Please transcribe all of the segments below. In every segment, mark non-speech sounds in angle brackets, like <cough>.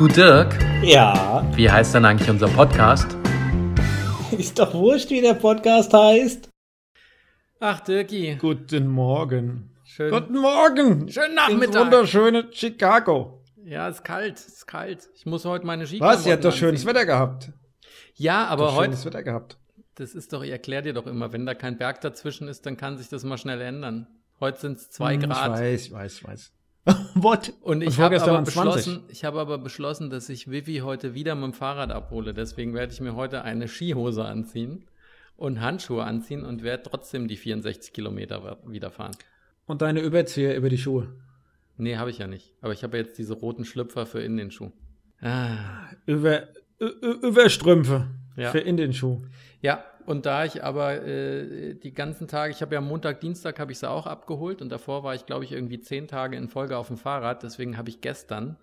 Du Dirk, Ja, wie heißt denn eigentlich unser Podcast? ist doch wurscht, wie der Podcast heißt. Ach, Dirki, Guten Morgen. schön. Guten Morgen. Schönen Ins Nachmittag. wunderschöne Chicago. Ja, ist kalt, ist kalt. Ich muss heute meine Was? Skiklamotten Ihr habt doch schönes. Wetter gehabt. Ja, aber Doch heute, Schönes Wetter gehabt. das ist doch, ich erkläre dir doch immer, wenn da kein Berg dazwischen ist, dann kann sich das mal schnell ändern. Heute sind es zwei Hm, Grad. Ich weiß, ich weiß, ich weiß. <laughs> What? Und ich habe aber waren es 20. beschlossen, ich habe aber beschlossen, dass ich Vivi heute wieder mit dem Fahrrad abhole. Deswegen werde ich mir heute eine Skihose anziehen und Handschuhe anziehen und werde trotzdem die 64 Kilometer wieder fahren. Und deine Überzieher über die Schuhe. Nee, habe ich ja nicht. Aber ich habe jetzt diese roten Schlüpfer für in den Schuh. Ah. Über, Überstrümpfe. Ja. Für in den Schuh. Ja, und da ich aber äh, die ganzen Tage, ich habe ja Montag, Dienstag habe ich sie auch abgeholt und davor war ich, glaube ich, irgendwie zehn Tage in Folge auf dem Fahrrad. Deswegen habe ich gestern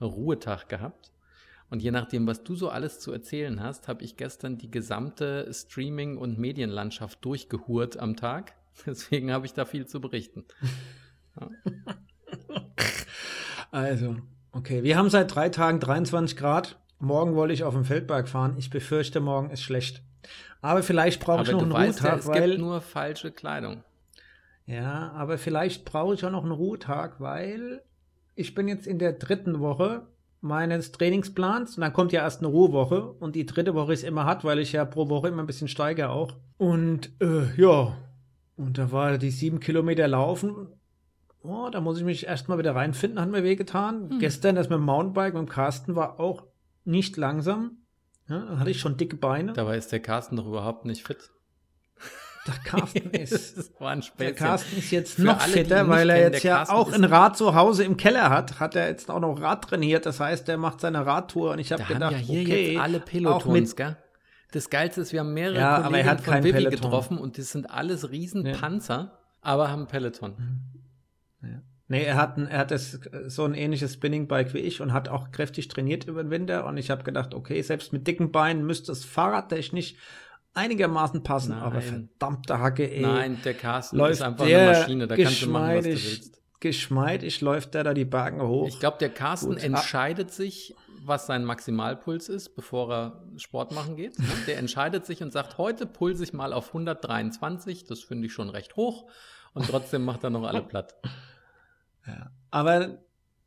Ruhetag gehabt. Und je nachdem, was du so alles zu erzählen hast, habe ich gestern die gesamte Streaming- und Medienlandschaft durchgehurt am Tag. <laughs> Deswegen habe ich da viel zu berichten. Also, okay. Wir haben seit drei Tagen 23 Grad. Morgen wollte ich auf den Feldberg fahren. Ich befürchte, morgen ist schlecht. Aber vielleicht brauche ich noch einen weißt ja, Ruhetag, es weil. gibt nur falsche Kleidung. Ja, aber vielleicht brauche ich auch noch einen Ruhetag, weil ich bin jetzt in der dritten Woche meines Trainingsplans und dann kommt ja erst eine Ruhewoche und die dritte Woche ist immer hart, weil ich ja pro Woche immer ein bisschen steige auch. Und äh, ja, und da war die sieben Kilometer laufen. Oh, da muss ich mich erstmal wieder reinfinden, hat mir wehgetan. Hm. Gestern das mit dem Mountainbike, mit dem Carsten war auch nicht langsam. Ja, hatte ich schon dicke Beine. Dabei ist der Carsten doch überhaupt nicht fit. Der Carsten <laughs> ist das war ein Der Späßchen. Carsten ist jetzt noch alle, fitter, weil er jetzt der ja auch ein Rad zu Hause im Keller hat. Hat er jetzt auch noch Rad trainiert. Das heißt, er macht seine Radtour und ich habe gedacht, ja hier okay, jetzt alle auch Pelotons, mit, gell? Das Geilste ist, wir haben mehrere Ja, aber er Kollegen hat von Vivi getroffen und das sind alles Riesenpanzer, aber haben Peloton. Nee, er hat, ein, er hat das, so ein ähnliches Spinningbike wie ich und hat auch kräftig trainiert über den Winter und ich habe gedacht, okay, selbst mit dicken Beinen müsste es fahrradtechnisch einigermaßen passen, Nein. aber verdammte Hacke, ey. Nein, der Carsten läuft ist einfach eine Maschine, da kannst du machen, was du geschmeidig, willst. geschmeidig läuft der da die Bergen hoch. Ich glaube, der Carsten Gut, ah. entscheidet sich, was sein Maximalpuls ist, bevor er Sport machen geht. <laughs> Der entscheidet sich und sagt, heute pulse ich mal auf 123, das finde ich schon recht hoch. Und trotzdem macht er noch alle platt. Ja. Aber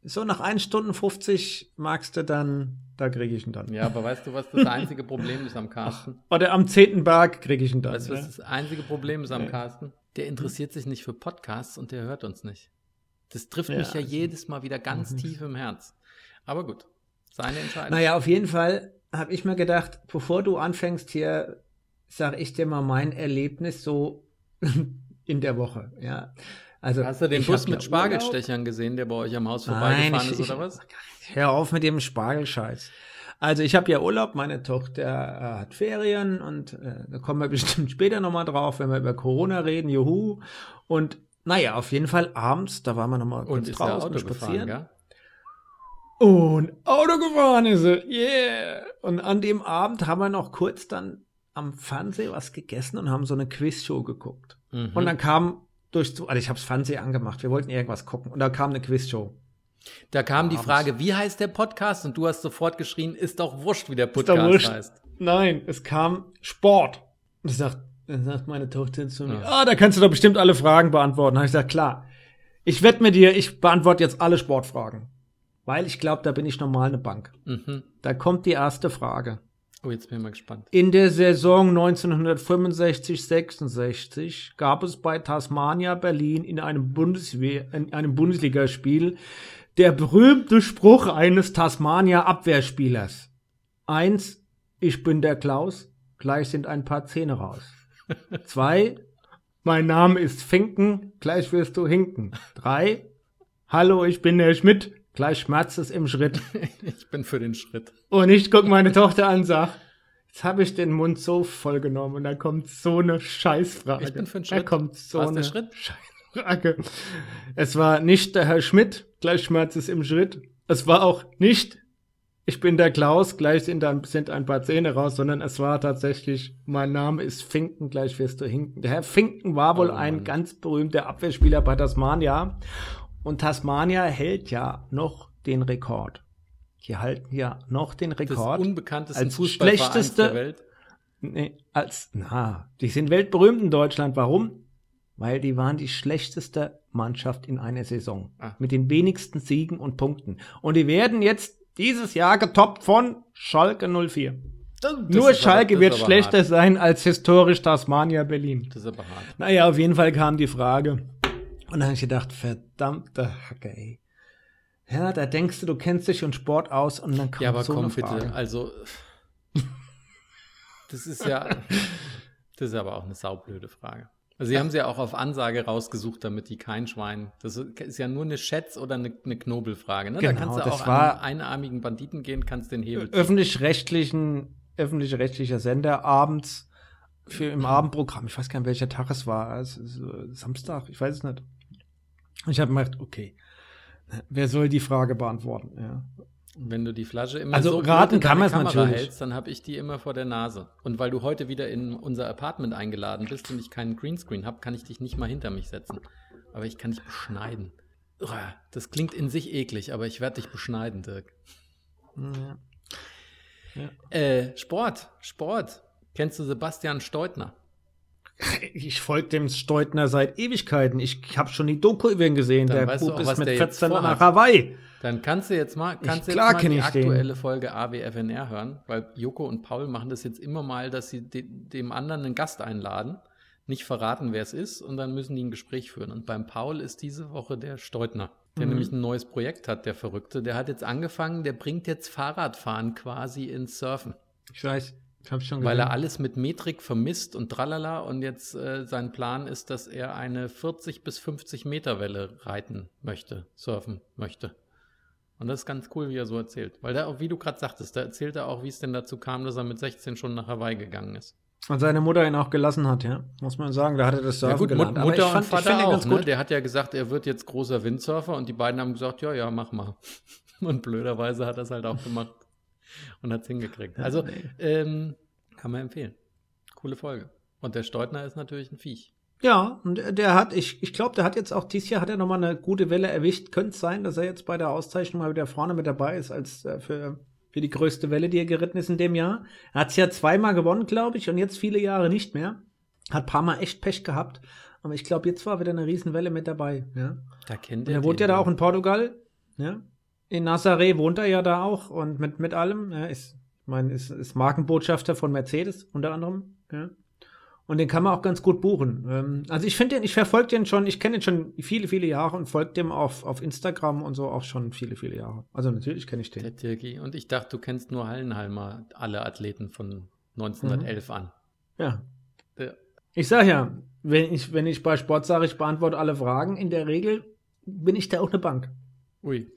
so nach 1 Stunden 50 magst du dann, da kriege ich ihn dann. Ja, aber weißt du, was das einzige Problem ist am Carsten? Oder am 10. Berg kriege ich ihn dann. Weißt du, was ja. das einzige Problem ist am Nee. Carsten? Der interessiert sich nicht für Podcasts und der hört uns nicht. Das trifft Ja, mich ja also- jedes Mal wieder ganz Mhm. tief im Herz. Aber gut, seine Entscheidung. Naja, auf jeden Fall habe ich mir gedacht, bevor du anfängst hier, sage ich dir mal mein Erlebnis so <laughs> in der Woche. Ja. Also, Hast du den ich Bus mit Spargelstechern gesehen, der bei euch am Haus Nein, vorbeigefahren ich- ist, ich- oder was? Hör auf mit dem Spargelscheiß. Also ich habe ja Urlaub, meine Tochter äh, hat Ferien und äh, da kommen wir <laughs> bestimmt später nochmal drauf, wenn wir über Corona reden, juhu. Und naja, auf jeden Fall abends, da waren wir nochmal Und kurz der draußen Auto gefahren, spazieren. gell? Und Auto gefahren ist sie, yeah. Und an dem Abend haben wir noch kurz dann am Fernsehen was gegessen und haben so eine Quizshow geguckt. Mhm. Und dann kam durch, also ich habe das Fernsehen angemacht, wir wollten irgendwas gucken und da kam eine Quizshow. da kam die. Frage, wie heißt der Podcast? Und du hast sofort geschrien, ist doch wurscht, wie der Podcast heißt. Nein, es kam Sport. Und ich sagt, dann sagt meine Tochter zu mir, ah, da kannst du doch bestimmt alle Fragen beantworten. Da habe ich gesagt, klar. Ich wette mit dir, ich beantworte jetzt alle Sportfragen. Weil ich glaube, da bin ich normal eine Bank. Mhm. Da kommt die erste Frage. Oh, jetzt bin ich mal gespannt. In der Saison 1965-66 gab es bei Tasmania Berlin in einem, Bundeswehr, in einem Bundesligaspiel der berühmte Spruch eines Tasmania Abwehrspielers. Eins, ich bin der Klaus, gleich sind ein paar Zähne raus. <laughs> Zwei, mein Name ist Finken, gleich wirst du hinken. Drei, hallo, ich bin der Schmidt, gleich schmerzt es im Schritt. <laughs> Ich bin für den Schritt. Und ich guck meine Tochter an und sag, jetzt habe ich den Mund so voll genommen und da kommt so eine Scheißfrage. Ich bin für den Da Schritt. kommt so War's eine der Schritt? Scheißfrage. Es war nicht der Herr Schmidt, gleich Schmerz ist im Schritt. Es war auch nicht, ich bin der Klaus, gleich sind, dann, sind ein paar Zähne raus, sondern es war tatsächlich, mein Name ist Finken, gleich wirst du hinken. Der Herr Finken war wohl Oh ein ganz berühmter Abwehrspieler bei Tasmania. Und Tasmania hält ja noch den Rekord. die halten ja noch den Rekord unbekanntesten als Fußballvereins schlechteste- der Welt. Nee, als, na, die sind weltberühmt in Deutschland. Warum? Weil die waren die schlechteste Mannschaft in einer Saison. Ah. Mit den wenigsten Siegen und Punkten. Und die werden jetzt dieses Jahr getoppt von Schalke 04. Nur ist Schalke aber- wird das schlechter hart. sein als historisch Tasmania Berlin. Das ist aber hart. Naja, auf jeden Fall kam die Frage. Und dann habe ich gedacht, verdammte Hacke, ey. Ja, da denkst du, du kennst dich und Sport aus und dann kommt Ja, aber so komm bitte, also das ist ja, das ist aber auch eine saublöde Frage. Also sie haben sie ja auch auf Ansage rausgesucht, damit die kein Schwein, das ist ja nur eine Schätz- oder eine, eine Knobelfrage. Ne? Genau, da kannst du das auch war- an einarmigen Banditen gehen, kannst den Hebel öffentlich-rechtlichen, öffentlich-rechtlicher Sender abends für im Abendprogramm. Ich weiß gar nicht, welcher Tag es war. Es äh, Samstag, ich weiß es nicht. Ich habe mir gedacht, okay, wer soll die Frage beantworten? Ja. Wenn du die Flasche immer Also so raten in kann Kamera natürlich. hältst, dann habe ich die immer vor der Nase. Und weil du heute wieder in unser Apartment eingeladen bist und ich keinen Greenscreen habe, kann ich dich nicht mal hinter mich setzen. Aber ich kann dich beschneiden. Das klingt in sich eklig, aber ich werde dich beschneiden, Dirk. Äh, Sport, Sport. Kennst du Sebastian Steutner? Ich folge dem Steutner seit Ewigkeiten. Ich habe schon die Doku über ihn gesehen. Dann der Bub auch, ist mit der jetzt 14 nach. Hawaii. Dann kannst du jetzt mal, kannst klar jetzt mal die ich den. aktuelle Folge AWFNR hören, weil Joko und Paul machen das jetzt immer mal, dass sie de dem anderen einen Gast einladen, nicht verraten, wer es ist, und dann müssen die ein Gespräch führen. Und beim Paul ist diese Woche der Steutner, der Mhm. nämlich ein neues Projekt hat, der Verrückte. Der hat jetzt angefangen, der bringt jetzt Fahrradfahren quasi ins Surfen. Ich weiß, ich Weil er alles mit Metrik vermisst und tralala und jetzt äh, sein Plan ist, dass er eine 40 bis 50 Meter Welle reiten möchte, surfen möchte. Und das ist ganz cool, wie er so erzählt. Weil da auch, wie du gerade sagtest, da erzählt er auch, wie es denn dazu kam, dass er mit 16 schon nach Hawaii gegangen ist. Und seine Mutter ihn auch gelassen hat, ja. Muss man sagen, da hat er das Surfen ja gut, gelernt. Mut, Aber Mutter ich fand, und Vater auch. ganz Ne? gut. Der hat ja gesagt, er wird jetzt großer Windsurfer und die beiden haben gesagt, ja, ja, mach mal. <laughs> Und blöderweise hat er es halt auch gemacht und hat es hingekriegt. Also ähm, kann man empfehlen. Coole Folge. Und der Steutner ist natürlich ein Viech. Ja, und der hat, ich, ich glaube, der hat jetzt auch dieses Jahr hat er nochmal eine gute Welle erwischt. Könnte es sein, dass er jetzt bei der Auszeichnung mal wieder vorne mit dabei ist, als äh, für, für die größte Welle, die er geritten ist in dem Jahr. Er hat es ja zweimal gewonnen, glaube ich, und jetzt viele Jahre nicht mehr. Hat ein paar Mal echt Pech gehabt. Aber ich glaube, jetzt war wieder eine Riesenwelle mit dabei. Ja. Da kennt Und er wohnt ja da auch in Portugal. Ja. In Nazaré wohnt er ja da auch und mit, mit allem. Ja, ist, ich meine, ist, ist Markenbotschafter von Mercedes unter anderem. Ja. Und den kann man auch ganz gut buchen. Ähm, also ich finde den, ich verfolge den schon, ich kenne den schon viele, viele Jahre und folge dem auf, auf Instagram und so auch schon viele, viele Jahre. Also natürlich kenne ich den. Der Tirki. Und ich dachte, du kennst nur Hallenhalmer, alle Athleten von 1911 an. Ja. Ja. Ich sage ja, wenn ich, wenn ich bei Sport sage, ich beantworte alle Fragen, in der Regel bin ich da auch eine Bank. Ui,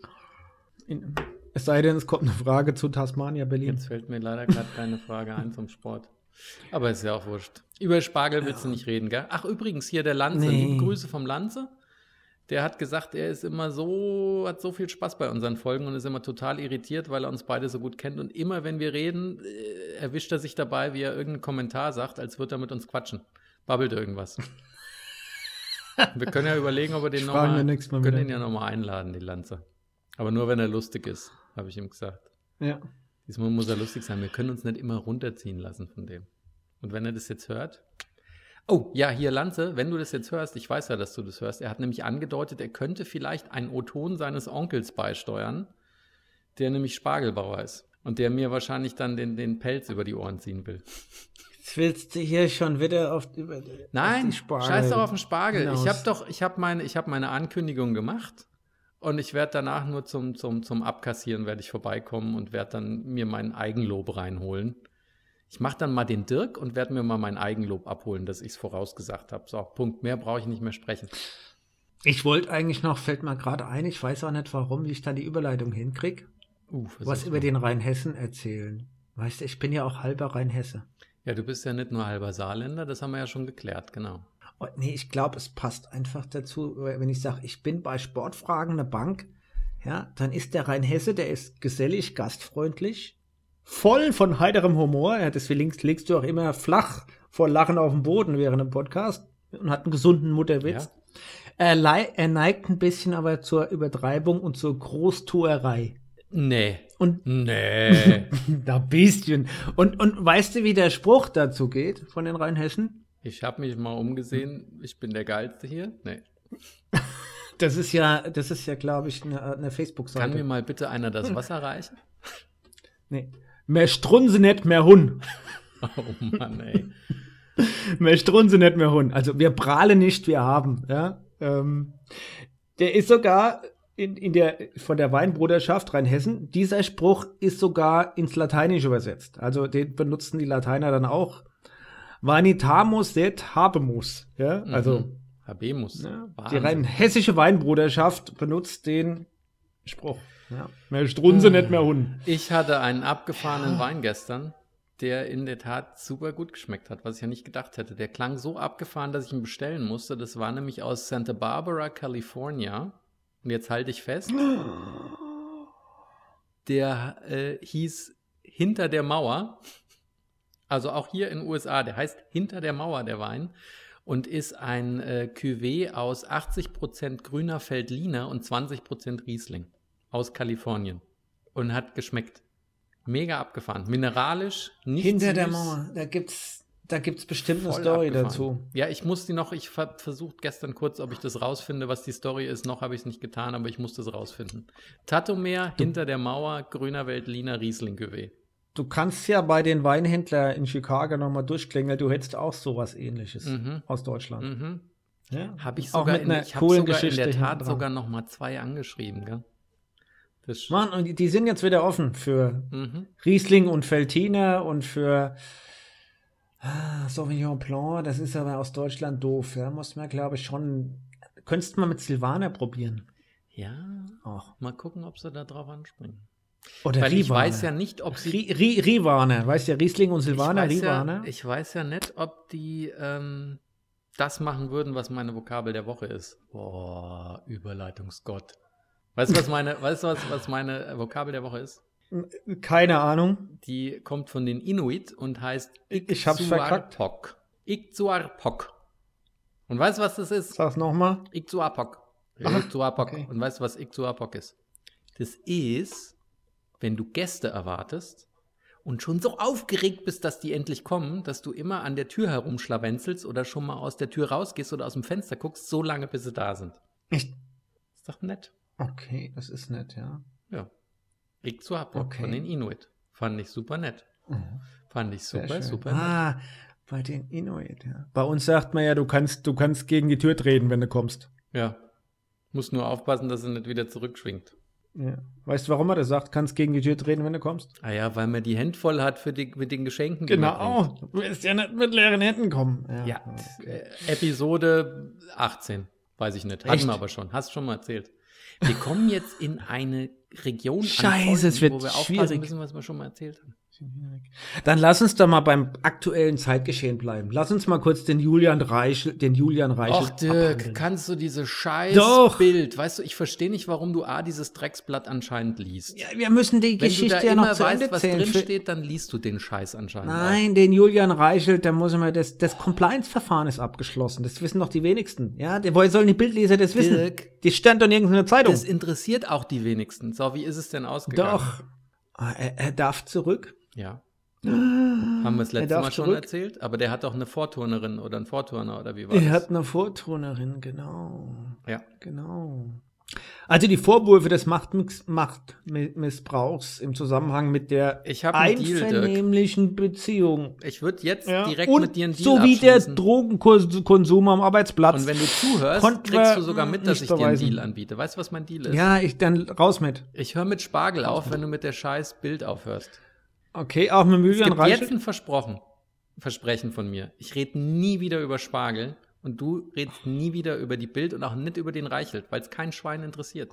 In, es sei denn, es kommt eine Frage zu Tasmania, Berlin. jetzt fällt mir leider gerade keine Frage ein zum Sport. Aber ist ja auch wurscht. Über Spargel willst du nicht reden, gell? Ach, übrigens, hier der Lanze. Nee. Liebe Grüße vom Lanze. Der hat gesagt, er ist immer so, hat so viel Spaß bei unseren Folgen und ist immer total irritiert, weil er uns beide so gut kennt. Und immer, wenn wir reden, äh, erwischt er sich dabei, wie er irgendeinen Kommentar sagt, als würde er mit uns quatschen. Babbelt irgendwas. <laughs> wir können ja überlegen, ob wir den nochmal, können ihn ja nochmal einladen, die Lanze. Aber nur, wenn er lustig ist, habe ich ihm gesagt. Ja. Diesmal muss er lustig sein. Wir können uns nicht immer runterziehen lassen von dem. Und wenn er das jetzt hört. Oh, ja, hier Lanze, wenn du das jetzt hörst, ich weiß ja, dass du das hörst. Er hat nämlich angedeutet, er könnte vielleicht einen O-Ton seines Onkels beisteuern, der nämlich Spargelbauer ist. Und der mir wahrscheinlich dann den, den Pelz über die Ohren ziehen will. Jetzt willst du hier schon wieder auf, über, auf Nein, die Spargel scheiß doch auf den Spargel. hinaus. Ich habe doch, ich habe meine, ich habe meine Ankündigung gemacht und ich werde danach nur zum, zum, zum Abkassieren werde ich vorbeikommen und werde dann mir mein Eigenlob reinholen. Ich mache dann mal den Dirk und werde mir mal mein Eigenlob abholen, dass ich es vorausgesagt habe. So, Punkt. Mehr brauche ich nicht mehr sprechen. Ich wollte eigentlich noch, fällt mir gerade ein, ich weiß auch nicht warum, wie ich da die Überleitung hinkrieg, Uh, was über mal. den Rheinhessen erzählen. Weißt du, ich bin ja auch halber Rheinhesse. Ja, du bist ja nicht nur halber Saarländer, das haben wir ja schon geklärt, genau. Oh, nee, ich glaube, es passt einfach dazu, wenn ich sage, ich bin bei Sportfragen eine Bank, ja, dann ist der Rheinhesse, der ist gesellig, gastfreundlich, voll von heiterem Humor. Ja, deswegen liegst du auch immer flach vor Lachen auf dem Boden während dem Podcast und hat einen gesunden Mutterwitz. Er, lei- er neigt ein bisschen aber zur Übertreibung und zur Großtuerei. Nee. Und Nee. <laughs> da bisschen. Und, und weißt du, wie der Spruch dazu geht von den Rheinhessen? Ich habe mich mal umgesehen. Ich bin der Geilste hier. Nee. Das ist ja, das ist ja, glaube ich, eine, eine Kann mir Facebook-Seite. mal bitte einer das Wasser reichen? <laughs> Nee. Mehr Strunse nicht, mehr Hun. <laughs> Oh Mann, ey. Mehr Strunse nicht, mehr Hun. Also wir prahlen nicht, wir haben. Ja? Ähm, der ist sogar in, in der, von der Weinbruderschaft Rheinhessen, dieser Spruch ist sogar ins Lateinische übersetzt. Also den benutzen die Lateiner dann auch. Vanitamus et habemus. Ja? Also Habemus. ja, die rein hessische Weinbruderschaft benutzt den Spruch. Ja. Mehr Strunse, nicht mehr Hun. Ich hatte einen abgefahrenen Wein gestern, der in der Tat super gut geschmeckt hat, was ich ja nicht gedacht hätte. Der klang so abgefahren, dass ich ihn bestellen musste. Das war nämlich aus Santa Barbara, California. Und jetzt halte ich fest. <gasps> Der äh, hieß Hinter der Mauer. Also auch hier in den USA. Der heißt Hinter der Mauer, der Wein. Und ist ein äh, Cuvée aus 80% grüner Feldliner und 20% Riesling. Aus Kalifornien. Und hat geschmeckt. Mega abgefahren. Mineralisch, nicht Hinter der süß, Mauer, da gibt's, da gibt's bestimmt eine voll Story abgefahren. dazu. Ja, ich muss die noch, ich ver versucht gestern kurz, ob ich das rausfinde, was die Story ist. Noch habe ich es nicht getan, aber ich muss das rausfinden. Tatomeer, hinter der Mauer, grüner Veltliner, Riesling Cuvée. Du kannst ja bei den Weinhändlern in Chicago nochmal durchklingeln, du hättest auch sowas ähnliches Mhm. aus Deutschland. Mhm. Ja? Habe ich Auch sogar, mit in, einer ich coolen sogar in Geschichte der Tat sogar noch mal zwei angeschrieben, gell? Das Mann, und die- die sind jetzt wieder offen für mhm. Riesling und Veltliner und für ah, Sauvignon Blanc. Das ist aber aus Deutschland doof. Ja, muss man, glaube ich, schon. Könntest du mal mit Silvaner probieren? Ja, Auch. mal gucken, ob sie da drauf anspringen. Oder Weil ich Rivaner. weiß ja nicht, ob sie Ri Ri Rivaner, weißt du, Riesling und Silvaner, ich weiß, ja, ich weiß ja nicht, ob die ähm, das machen würden, was meine Vokabel der Woche ist. Boah, Überleitungsgott. Weißt du, was meine, <laughs> weißt du, was, was meine Vokabel der Woche ist? Keine Ahnung. Die kommt von den Inuit und heißt Ich. Ikzuarpok. Ikzuarpok. Und weißt du, was das ist? Sag's nochmal. Ikzuarpok. Ikzuarpok. okay. Und weißt du, was Ikzuarpok ist? Das ist, wenn du Gäste erwartest und schon so aufgeregt bist, dass die endlich kommen, dass du immer an der Tür herumschlawenzelst oder schon mal aus der Tür rausgehst oder aus dem Fenster guckst, so lange, bis sie da sind. Echt? Ist doch nett. Okay, das ist nett, ja. Ja. Ikzuarpok Okay. von den Inuit. Fand ich super nett. Mhm. Fand ich super, super nett. Ah, bei den Inuit, ja. Bei uns sagt man ja, du kannst, du kannst gegen die Tür treten, wenn du kommst. Ja. Muss nur aufpassen, dass sie nicht wieder zurückschwingt. Ja. Weißt du, warum er das sagt? Kannst gegen die Tür treten, wenn du kommst? Ah ja, weil man die Hände voll hat für die, mit den Geschenken. Genau. Du willst ja nicht mit leeren Händen kommen. Ja, okay. äh, Episode 18, weiß ich nicht. Hatten Echt? wir aber schon. Hast schon mal erzählt. Wir kommen jetzt in eine Region, an Scheiße, es Folgen, wird wo wir aufpassen schwierig. müssen, was wir schon mal erzählt haben. Dann lass uns doch mal beim aktuellen Zeitgeschehen bleiben. Lass uns mal kurz den Julian Reichel, den Julian Reichel. Och, Dirk, abhandeln. kannst du diese scheiß Doch. Bild, weißt du, ich verstehe nicht, warum du A, dieses Drecksblatt anscheinend liest. Ja, wir müssen die Wenn Geschichte ja noch zu Ende weißt, was erzählen. drin Für- steht, dann liest du den Scheiß anscheinend Nein, den Julian Reichelt, da muss man das, das Compliance-Verfahren ist abgeschlossen. Das wissen doch die wenigsten. Ja, der, woher sollen die Bildleser das wissen? Dirk. Die stand doch in irgendeiner auch. Zeitung. Das interessiert auch die wenigsten. So, wie ist es denn ausgegangen? Doch. Ah, Er, er darf zurück. Ja. Haben wir das Er letzte darf Mal schon zurück. erzählt? Aber der hat doch eine Vorturnerin oder einen Vorturner oder wie war Er das? hat eine Vorturnerin, genau. ja. Genau. Also die Vorwürfe des Machtmissbrauchs im Zusammenhang mit der Ich einen Deal, einvernehmlichen Beziehung. Ich würde jetzt Ja. direkt Und mit dir einen Deal so wie der. Drogenkonsum am Arbeitsplatz. Und wenn du zuhörst, kriegst du sogar mit, dass ich dir einen. Deal anbiete. Weißt du, was mein Deal ist? ja, ich dann raus mit. Ich höre mit Spargel auf, wenn du mit der scheiß Bild aufhörst. Okay, auch mit Es Julian gibt jetzt Reichelt. ein Versprochen, Versprechen von mir. Ich rede nie wieder über Spargel und du redest nie wieder über die Bild und auch nicht über den Reichelt, weil es kein Schwein interessiert.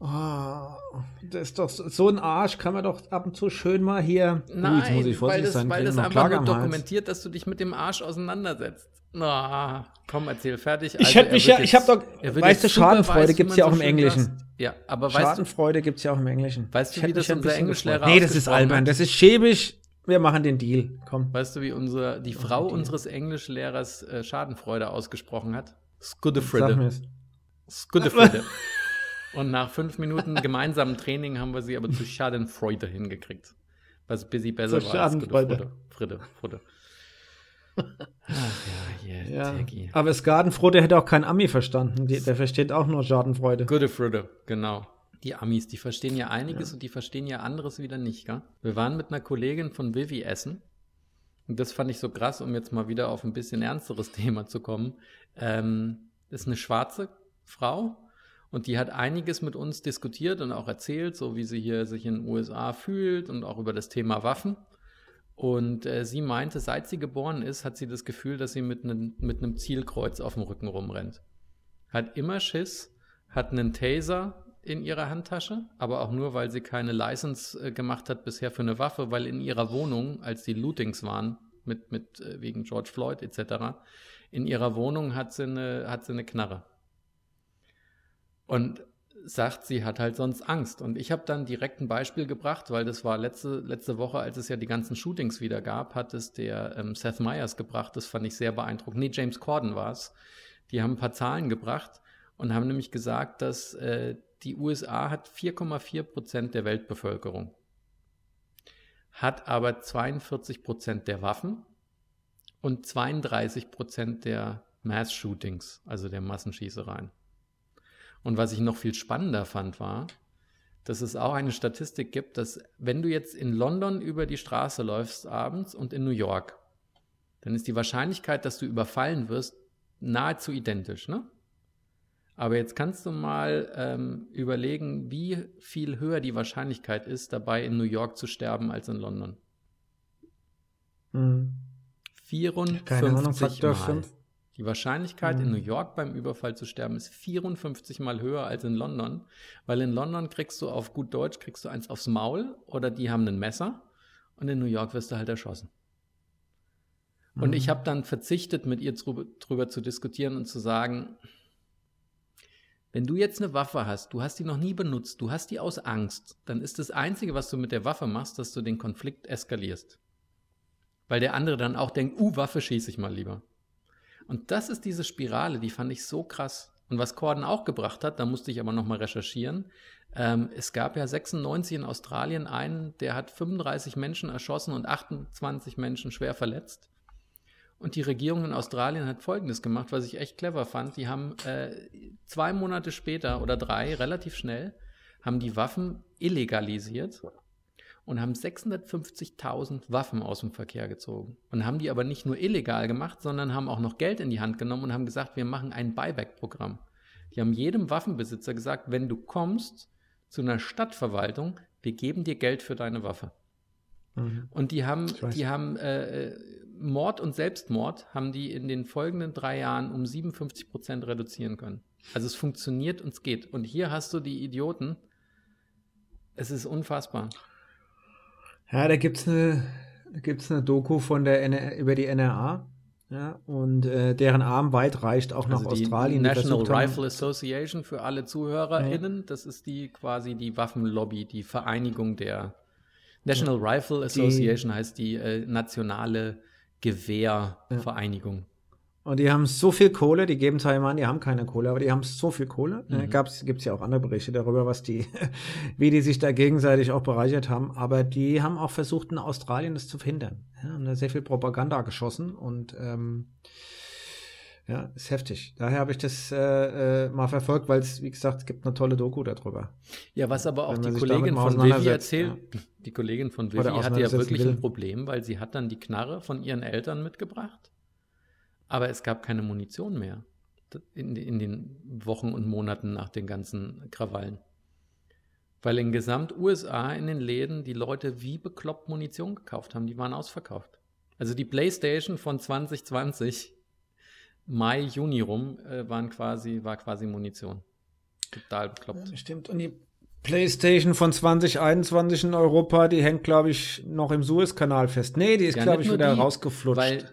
Ah, das ist doch so, ein Arsch, kann man doch ab und zu schön mal hier. Ui, Nein, jetzt muss ich weil vorsichtig das, sein, weil das einfach nur dokumentiert, dass du dich mit dem Arsch auseinandersetzt. Na, komm, erzähl fertig. Ich Also, hätte er mich ja- ich jetzt- hab doch- weißt du, Schadenfreude weiß, gibt's man ja auch im Englischen. Ja, aber weißt du, Schadenfreude gibt es ja auch im Englischen. Weißt du, Ich wie hätte das unser Englischlehrer. Nee, das ist albern. Das ist schäbig. Wir machen den Deal. Komm. weißt du, wie unser, die Frau unseres Englischlehrers äh, Schadenfreude ausgesprochen hat? Skudefride. Skudefride. <laughs> Und nach fünf Minuten gemeinsamen Training haben wir sie aber zu Schadenfreude hingekriegt. Was ein bisschen besser Zur war als Schadenfreude. Friede, Friede. Ach ja, hier, Ja. Taggy. Aber Skadenfroh, hätte auch kein Ami verstanden. Die, der versteht auch nur Schadenfreude. Gute Friede, genau. Die Amis, die verstehen ja einiges und die verstehen ja anderes wieder nicht, gell? Wir waren mit einer Kollegin von Vivi essen. Und das fand ich so krass, um jetzt mal wieder auf ein bisschen ernsteres <laughs> Thema zu kommen. Ähm, das ist eine schwarze Frau und die hat einiges mit uns diskutiert und auch erzählt, so wie sie hier sich in den USA fühlt und auch über das Thema Waffen. Und äh, sie meinte, seit sie geboren ist, hat sie das Gefühl, dass sie mit einem mit einem Zielkreuz auf dem Rücken rumrennt. Hat immer Schiss, hat einen Taser in ihrer Handtasche, aber auch nur, weil sie keine License äh, gemacht hat bisher für eine Waffe, weil in ihrer Wohnung, als die Lootings waren, mit, mit äh, wegen George Floyd etc., in ihrer Wohnung hat sie eine, hat sie eine Knarre. Und sagt, sie hat halt sonst Angst. Und ich habe dann direkt ein Beispiel gebracht, weil das war letzte, letzte Woche, als es ja die ganzen Shootings wieder gab, hat es der ähm, Seth Meyers gebracht. Das fand ich sehr beeindruckend. Nee, James Corden war es. Die haben ein paar Zahlen gebracht und haben nämlich gesagt, dass äh, die USA hat 4,4 Prozent der Weltbevölkerung, hat aber 42 Prozent der Waffen und 32 Prozent der Mass-Shootings, also der Massenschießereien. Und was ich noch viel spannender fand, war, dass es auch eine Statistik gibt, dass wenn du jetzt in London über die Straße läufst abends und in New York, dann ist die Wahrscheinlichkeit, dass du überfallen wirst, nahezu identisch. Ne? Aber jetzt kannst du mal ähm, überlegen, wie viel höher die Wahrscheinlichkeit ist, dabei in New York zu sterben als in London. Hm. 54 Keine Ahnung, Faktor Mal. 5. Die Wahrscheinlichkeit, in Mhm. New York beim Überfall zu sterben, ist 54 mal höher als in London, weil in London kriegst du auf gut Deutsch, kriegst du eins aufs Maul oder die haben ein Messer und in New York wirst du halt erschossen. Und Mhm. ich habe dann verzichtet, mit ihr drüber, drüber zu diskutieren und zu sagen, wenn du jetzt eine Waffe hast, du hast die noch nie benutzt, du hast die aus Angst, dann ist das Einzige, was du mit der Waffe machst, dass du den Konflikt eskalierst. Weil der andere dann auch denkt, uh, Waffe schieße ich mal lieber. Und das ist diese Spirale, die fand ich so krass. Und was Corden auch gebracht hat, da musste ich aber nochmal recherchieren. Ähm, es gab ja 96 in Australien einen, der hat 35 Menschen erschossen und 28 Menschen schwer verletzt. Und die Regierung in Australien hat Folgendes gemacht, was ich echt clever fand. Die haben äh, zwei Monate später oder drei, relativ schnell, haben die Waffen illegalisiert und haben 650.000 Waffen aus dem Verkehr gezogen. Und haben die aber nicht nur illegal gemacht, sondern haben auch noch Geld in die Hand genommen und haben gesagt, wir machen ein Buyback-Programm. Die haben jedem Waffenbesitzer gesagt, wenn du kommst zu einer Stadtverwaltung, wir geben dir Geld für deine Waffe. Mhm. Und die haben, die haben äh, Mord und Selbstmord haben die in den folgenden drei Jahren um 57 Prozent reduzieren können. Also es funktioniert und es geht. Und hier hast du die Idioten. Es ist unfassbar. Ja, da gibt's eine, da gibt's eine Doku von der NR, über die NRA. Ja, und äh, deren Arm weit reicht auch nach Also die Australien. die National haben- Rifle Association für alle ZuhörerInnen, das ist die quasi die Waffenlobby, die Vereinigung der National Rifle Association heißt die äh, nationale Gewehrvereinigung. Und die haben so viel Kohle, die geben zwar immer an, die haben keine Kohle, aber die haben so viel Kohle. Mhm. Äh, gab's, gibt's ja auch andere Berichte darüber, was die, <laughs> wie die sich da gegenseitig auch bereichert haben. Aber die haben auch versucht, in Australien das zu verhindern. Ja, haben da sehr viel Propaganda geschossen und ähm, ja, ist heftig. Daher habe ich das äh, äh, mal verfolgt, weil es, wie gesagt, es gibt eine tolle Doku darüber. Ja, was aber auch die Kollegin von Vivi erzählt, die Kollegin von Vivi hatte ja wirklich will. ein Problem, weil sie hat dann die Knarre von ihren Eltern mitgebracht, aber es gab keine Munition mehr in, in den Wochen und Monaten nach den ganzen Krawallen. Weil in gesamt USA in den Läden die Leute wie bekloppt Munition gekauft haben, die waren ausverkauft. Also die PlayStation von 2020 Mai, Juni rum äh, waren quasi, war quasi Munition. Total bekloppt. Stimmt. Und die PlayStation von 2021 in Europa, die hängt, glaube ich, noch im Suezkanal fest. Nee, die ist, Ja, glaube ich, wieder rausgeflutscht. Weil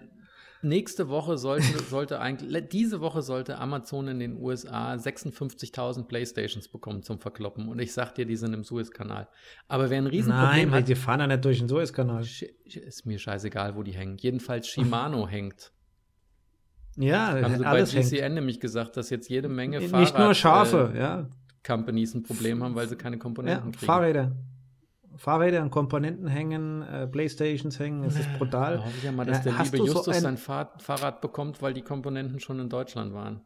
nächste Woche sollte, sollte eigentlich, diese Woche sollte Amazon in den USA 56.000 Playstations bekommen zum Verkloppen. Und ich sag dir, die sind im Suezkanal. Aber wer ein Riesenproblem Nein, hat, die fahren ja nicht durch den Suezkanal. Ist mir scheißegal, wo die hängen. Jedenfalls Shimano <laughs> hängt. Ja, Haben sie bei alles hängt. GCN nämlich gesagt, dass jetzt jede Menge Nicht Fahrrad, nur Schafe, äh, ja. Companies ein Problem haben, weil sie keine Komponenten Ja, kriegen. Fahrräder. Fahrräder und Komponenten hängen, äh, Playstations hängen, es ist brutal. Da hoffe ich ja mal, dass der hast liebe du so Justus ein- sein Fahr Fahrrad bekommt, weil die Komponenten schon in Deutschland waren.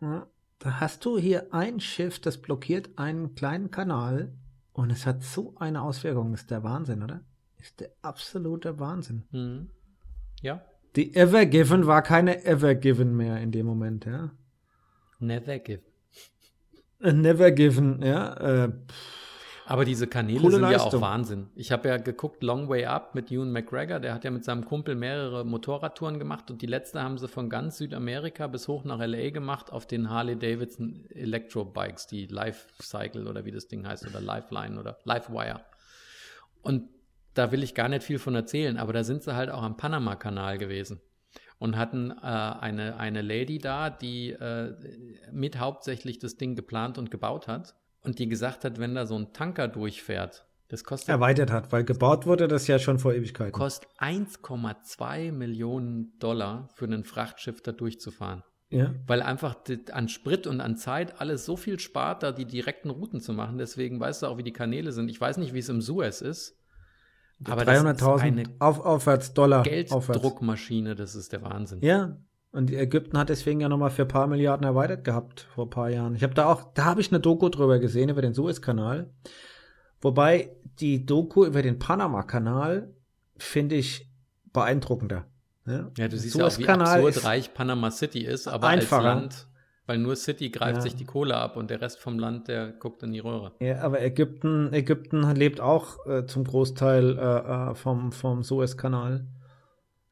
Ja, Da hast du hier ein Schiff, das blockiert einen kleinen Kanal und es hat so eine Auswirkung. Ist der Wahnsinn, oder? Ist der absolute Wahnsinn. Mhm. Ja, Die Ever Given war keine Ever Given mehr in dem Moment, ja. never give. Äh, Never Given, ja. Äh, Aber diese Kanäle Coole sind ja Leistung. auch Wahnsinn. Ich habe ja geguckt, Long Way Up mit Ewan McGregor, der hat ja mit seinem Kumpel mehrere Motorradtouren gemacht und die letzte haben sie von ganz Südamerika bis hoch nach LA gemacht auf den Harley Davidson Electro-Bikes, die Life Cycle oder wie das Ding heißt oder Lifeline oder Livewire. Und da will ich gar nicht viel von erzählen, aber da sind sie halt auch am Panama-Kanal gewesen und hatten äh, eine, eine Lady da, die äh, mit hauptsächlich das Ding geplant und gebaut hat und die gesagt hat, wenn da so ein Tanker durchfährt, das kostet, erweitert hat, weil gebaut wurde das ja schon vor Ewigkeiten. kostet 1,2 Millionen Dollar für ein Frachtschiff da durchzufahren. Ja. Weil einfach an Sprit und an Zeit alles so viel spart, da die direkten Routen zu machen. Deswegen weißt du auch, wie die Kanäle sind. Ich weiß nicht, wie es im Suez ist. Aber das ist 300.000 eine auf, aufwärts Dollar. Gelddruckmaschine, das ist der Wahnsinn. Ja. Und Ägypten hat deswegen ja nochmal für ein paar Milliarden erweitert gehabt vor ein paar Jahren. Ich habe da auch, da habe ich eine Doku drüber gesehen, über den Suezkanal. Wobei die Doku über den Panama-Kanal finde ich beeindruckender. Ja, Ja, du siehst ja auch, wie absurd ist- reich Panama City ist, aber einfacher. als Land, weil nur City greift Ja. sich die Kohle ab und der Rest vom Land, der guckt in die Röhre. Ja, aber Ägypten, Ägypten lebt auch äh, zum Großteil äh, äh, vom, vom Suezkanal.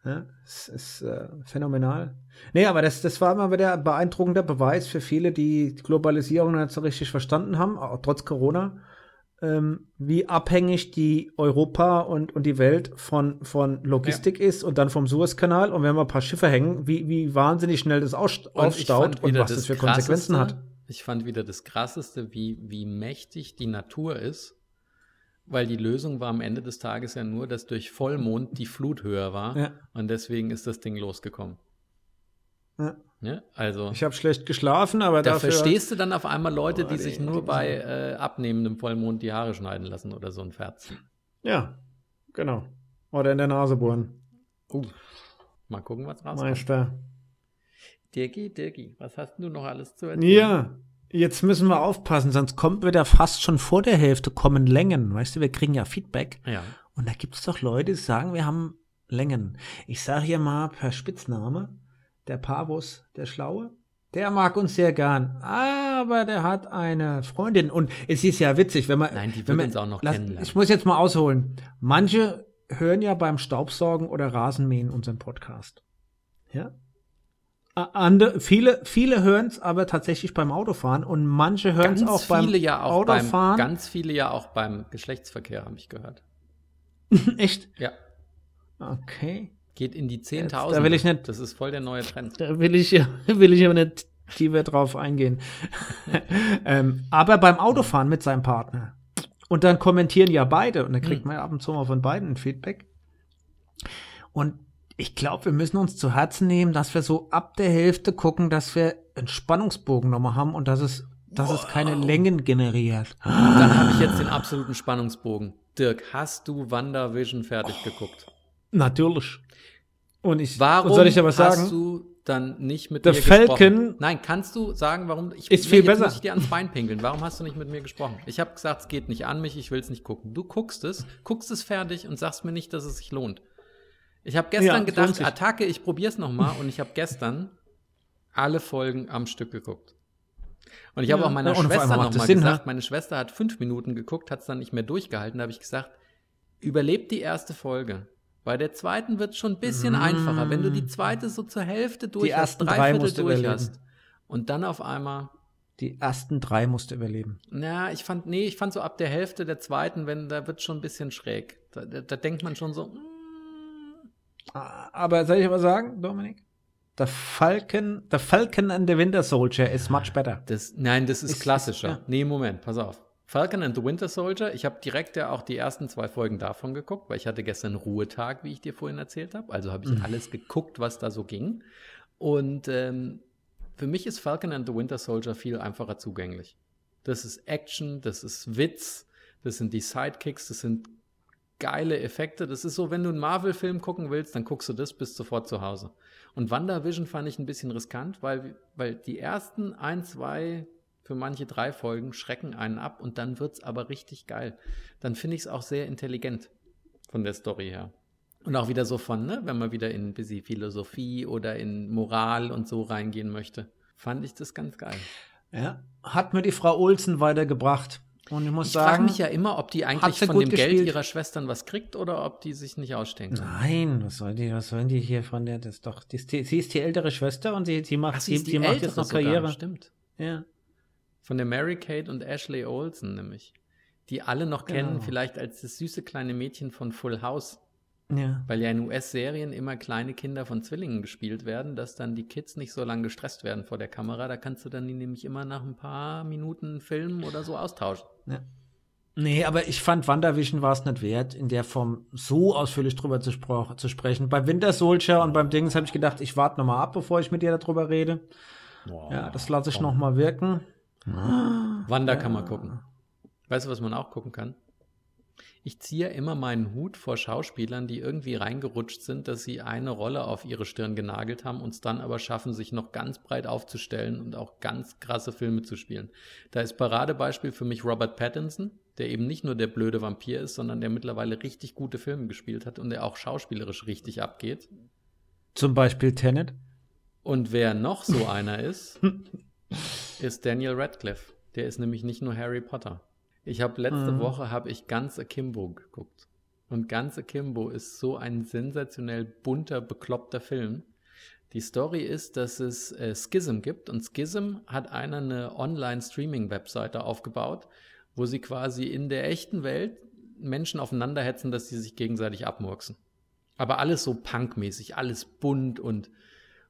Ja, es ist äh, phänomenal. Nee, aber das, das war immer wieder ein beeindruckender Beweis für viele, die Globalisierung nicht so richtig verstanden haben, auch trotz Corona, ähm, wie abhängig die Europa und, und die Welt von, von Logistik ist und dann vom Suezkanal. Und wenn wir ein paar Schiffe hängen, wie, wie wahnsinnig schnell das Und aufstaut und wieder was das für Konsequenzen hat. Ich fand wieder das Krasseste, wie, wie mächtig die Natur ist, weil die Lösung war am Ende des Tages ja nur, dass durch Vollmond die Flut höher war Ja. und deswegen ist das Ding losgekommen. Ja. Ne? Also, Ich habe schlecht geschlafen, aber da dafür. verstehst du dann auf einmal Leute, die Oh, sich nur bei äh, abnehmendem Vollmond die Haare schneiden lassen oder so ein Ferz. Ja, genau. Oder in der Nase bohren. Uh, mal gucken, was rauskommt. Meister. Dirki, Dirki, was hast du noch alles zu erzählen? Ja, jetzt müssen wir aufpassen, sonst kommt wieder fast schon vor der Hälfte kommen Längen. Weißt du, wir kriegen ja Feedback. Ja. Und da gibt es doch Leute, die sagen, wir haben Längen. Ich sage hier mal per Spitzname, der Pavus, der Schlaue, der mag uns sehr gern. Aber der hat eine Freundin. Und es ist ja witzig, wenn man. Nein, die wird man, uns auch noch lass- kennenlernen. Ich muss jetzt mal ausholen. Manche hören ja beim Staubsaugen oder Rasenmähen unseren Podcast. Ja? A- Andere, viele, viele hören es aber tatsächlich beim Autofahren und manche hören es auch beim ja auch beim, Autofahren. ganz viele ja auch beim Geschlechtsverkehr, habe ich gehört. <laughs> Echt? Ja. Okay. Geht in die Jetzt, Zehntausende. da will ich nicht- Das ist voll der neue Trend. Da will ich, ja- <laughs> will ich aber nicht tiefer drauf eingehen. <laughs> ähm, aber beim Autofahren mit seinem Partner. Und dann kommentieren ja beide. Und dann kriegt Hm. man ja ab und zu mal von beiden ein Feedback. Und ich glaube, wir müssen uns zu Herzen nehmen, dass wir so ab der Hälfte gucken, dass wir einen Spannungsbogen nochmal haben und dass es, dass es keine Längen generiert. Dann habe ich jetzt den absoluten Spannungsbogen. Dirk, hast du WandaVision fertig geguckt? Natürlich. Und ich, Warum und soll ich aber hast sagen, du dann nicht mit The mir Falcon gesprochen? Nein, kannst du sagen, warum? Ich, Ist viel besser. muss ich dir ans Bein pinkeln. Warum hast du nicht mit mir gesprochen? Ich habe gesagt, es geht nicht an mich, ich will es nicht gucken. Du guckst es, guckst es fertig und sagst mir nicht, dass es sich lohnt. Ich habe Ja, gestern es lohnt gedacht, sich. Attacke, ich probier's noch mal und ich habe gestern alle Folgen am Stück geguckt. Und ich habe Ja, auch meiner ja, Schwester einmal macht noch das mal Sinn, gesagt, ne? meine Schwester hat fünf Minuten geguckt, hat es dann nicht mehr durchgehalten. Da habe ich gesagt, überlebt die erste Folge. Bei der zweiten wird es schon ein bisschen einfacher. Wenn du die zweite so zur Hälfte durch hast, ersten drei dreiviertel musst du durch überleben. hast und dann auf einmal, die ersten drei musste überleben. na, ich fand, nee, ich fand so ab der Hälfte der zweiten, wenn, da wird schon ein bisschen schräg. Da, da, da denkt man schon so, mm, Aber soll ich aber sagen, Dominik? The Falcon, the Falcon and the Winter Soldier is much better. Das, nein, das ist, Ist- klassischer. ist- ja. Nee, Moment, pass auf. Falcon and the Winter Soldier, ich habe direkt ja auch die ersten zwei Folgen davon geguckt, weil ich hatte gestern Ruhetag, wie ich dir vorhin erzählt habe. Also habe ich Mhm. alles geguckt, was da so ging. Und ähm, für mich ist Falcon and the Winter Soldier viel einfacher zugänglich. Das ist Action, das ist Witz, das sind die Sidekicks, das sind geile Effekte. Das ist so, wenn du einen Marvel-Film gucken willst, dann guckst du das, bist sofort zu Hause. Und WandaVision fand ich ein bisschen riskant, weil, weil die ersten ein, zwei, für manche drei Folgen schrecken einen ab und dann wird es aber richtig geil. Dann finde ich es auch sehr intelligent von der Story her. Und auch wieder so von, ne, wenn man wieder in ein bisschen Philosophie oder in Moral und so reingehen möchte, fand ich das ganz geil. Ja, hat mir die Frau Olsen weitergebracht. Und ich muss Ich sagen. frage mich ja immer, ob die eigentlich von dem Geld gespielt? ihrer Schwestern was kriegt oder ob die sich nicht ausstehen kann. Nein, was sollen die, was sollen die hier von der, das ist doch, die, die, sie ist die ältere Schwester und sie, sie macht, Ach, sie, die sie macht jetzt noch sogar, Karriere. Stimmt. Ja. Von der Mary Kate und Ashley Olsen nämlich. Die alle noch kennen, Genau. vielleicht als das süße kleine Mädchen von Full House. Ja. Weil ja in US-Serien immer kleine Kinder von Zwillingen gespielt werden, dass dann die Kids nicht so lange gestresst werden vor der Kamera. Da kannst du dann die nämlich immer nach ein paar Minuten Filmen oder so austauschen. ja. Nee, aber ich fand WandaVision war es nicht wert, in der Form so ausführlich drüber zu, zu sprechen. Bei Winter Soldier und beim Dings habe ich gedacht, ich warte noch mal ab, bevor ich mit dir darüber rede. Ja, das lasse ich noch mal wirken. Wanda kann man gucken. Weißt du, was man auch gucken kann? Ich ziehe immer meinen Hut vor Schauspielern, die irgendwie reingerutscht sind, dass sie eine Rolle auf ihre Stirn genagelt haben und es dann aber schaffen, sich noch ganz breit aufzustellen und auch ganz krasse Filme zu spielen. Da ist Paradebeispiel für mich Robert Pattinson, der eben nicht nur der blöde Vampir ist, sondern der mittlerweile richtig gute Filme gespielt hat und der auch schauspielerisch richtig abgeht. Zum Beispiel Tenet. Und wer noch so einer ist, <laughs> ist Daniel Radcliffe. Der ist nämlich nicht nur Harry Potter. Ich habe letzte Mhm. Woche habe ich ganz Akimbo geguckt. Und ganz Akimbo ist so ein sensationell bunter, bekloppter Film. Die Story ist, dass es äh, Schism gibt und Schism hat einer eine Online-Streaming-Webseite aufgebaut, wo sie quasi in der echten Welt Menschen aufeinander hetzen, dass sie sich gegenseitig abmurksen. Aber alles so punkmäßig, alles bunt und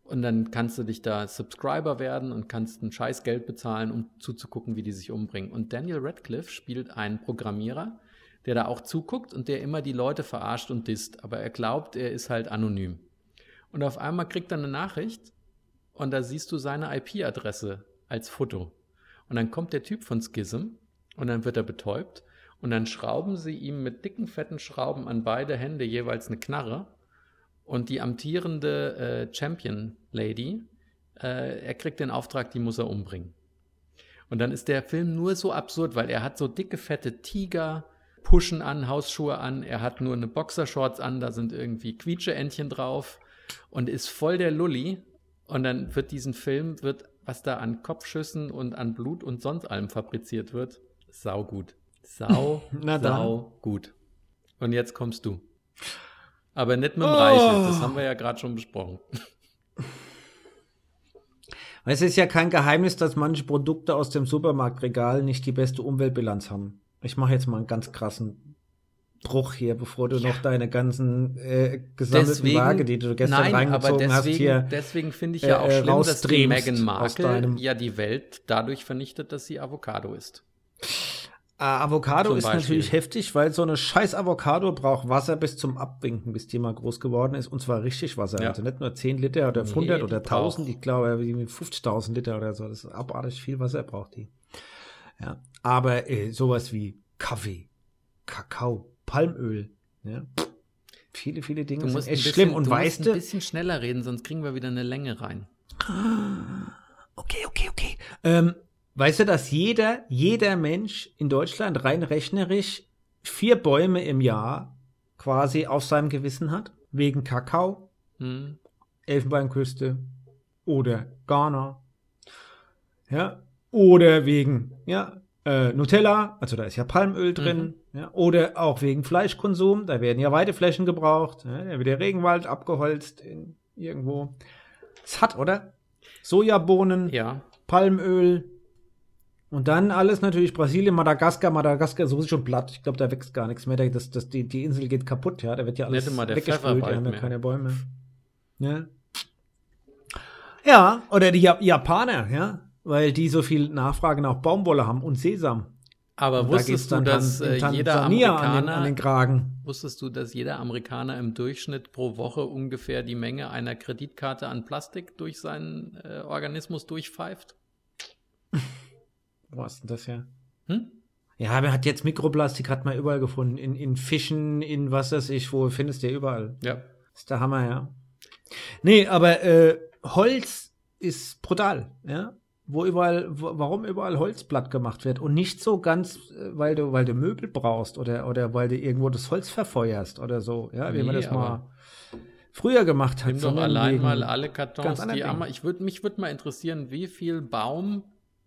und dann kannst du dich da Subscriber werden und kannst ein scheiß Geld bezahlen, um zuzugucken, wie die sich umbringen. Und Daniel Radcliffe spielt einen Programmierer, der da auch zuguckt und der immer die Leute verarscht und disst. Aber er glaubt, er ist halt anonym. Und auf einmal kriegt er eine Nachricht und da siehst du seine IP-Adresse als Foto. Und dann kommt der Typ von Schism und dann wird er betäubt und dann schrauben sie ihm mit dicken, fetten Schrauben an beide Hände jeweils eine Knarre und die amtierende äh, Champion Lady, äh, er kriegt den Auftrag, die muss er umbringen. Und dann ist der Film nur so absurd, weil er hat so dicke, fette Tiger, Puschen an, Hausschuhe an, er hat nur eine Boxershorts an, da sind irgendwie Quietscheentchen drauf und ist voll der Lulli. Und dann wird diesen Film, wird, was da an Kopfschüssen und an Blut und sonst allem fabriziert wird, saugut. <laughs> Sau, Na dann. sau gut. Und jetzt kommst du. Aber nicht mit dem Oh. Reiche, das haben wir ja gerade schon besprochen. <laughs> Es ist ja kein Geheimnis, dass manche Produkte aus dem Supermarktregal nicht die beste Umweltbilanz haben. Ich mache jetzt mal einen ganz krassen Bruch hier, bevor du noch deine ganzen äh, gesammelten Waage, die du gestern nein, reingezogen hast, deswegen, hier. deswegen finde ich ja auch äh, schlimm, dass die Meghan Markle ja die Welt dadurch vernichtet, dass sie Avocado isst. Äh, Avocado ist Beispiel. natürlich heftig, weil so eine scheiß Avocado braucht Wasser bis zum Abwinken, bis die mal groß geworden ist. Und zwar richtig Wasser. Ja. Also nicht nur 10 Liter oder 100 die oder 1000, braucht- ich glaube irgendwie 50.000 Liter oder so. Das ist abartig viel Wasser braucht die. Ja. Aber äh, sowas wie Kaffee, Kakao, Palmöl, ja. Viele, viele Dinge sind echt bisschen, schlimm. Und du weißt musst ein bisschen schneller reden, sonst kriegen wir wieder eine Länge rein. Okay, okay, okay. Ähm, weißt du, dass jeder, jeder Mensch in Deutschland rein rechnerisch vier Bäume im Jahr quasi auf seinem Gewissen hat? Wegen Kakao, Hm? Elfenbeinküste oder Ghana. Ja. Oder wegen, ja, äh, Nutella, also da ist ja Palmöl drin. Ja. Oder auch wegen Fleischkonsum, da werden ja Weideflächen gebraucht. Ja, da wird der Regenwald abgeholzt in, irgendwo. Es hat, oder? Sojabohnen. Ja. Palmöl. Und dann alles natürlich Brasilien, Madagaskar. Madagaskar ist sowieso schon platt. Ich glaube, da wächst gar nichts mehr. Da- Das, das, die, die Insel geht kaputt, ja. Da wird ja alles weggespült. Die haben ja keine Bäume. Ja. Ja, oder die Ja- Japaner, ja. Weil die so viel Nachfrage nach Baumwolle haben und Sesam. Aber Und da wusstest du, dann dass äh, jeder Amerikaner, an den, an den Kragen. wusstest du, dass jeder Amerikaner im Durchschnitt pro Woche ungefähr die Menge einer Kreditkarte an Plastik durch seinen äh, Organismus durchpfeift? <laughs> Wo hast du das ja? Hm? Ja, man hat jetzt Mikroplastik, hat man überall gefunden. In, in Fischen, in was weiß ich, wo findest du ja überall. Ja. Ist der Hammer, ja. Nee, aber äh, Holz ist brutal, ja. Wo überall, wo, warum überall Holz platt gemacht wird und nicht so ganz, äh, weil du, weil du Möbel brauchst oder, oder weil du irgendwo das Holz verfeuerst oder so, ja, wie man Nee, das mal früher gemacht hat. Nimm doch allein mal alle Kartons, die. Ama ich würde mich würde mal interessieren, wie viel Baum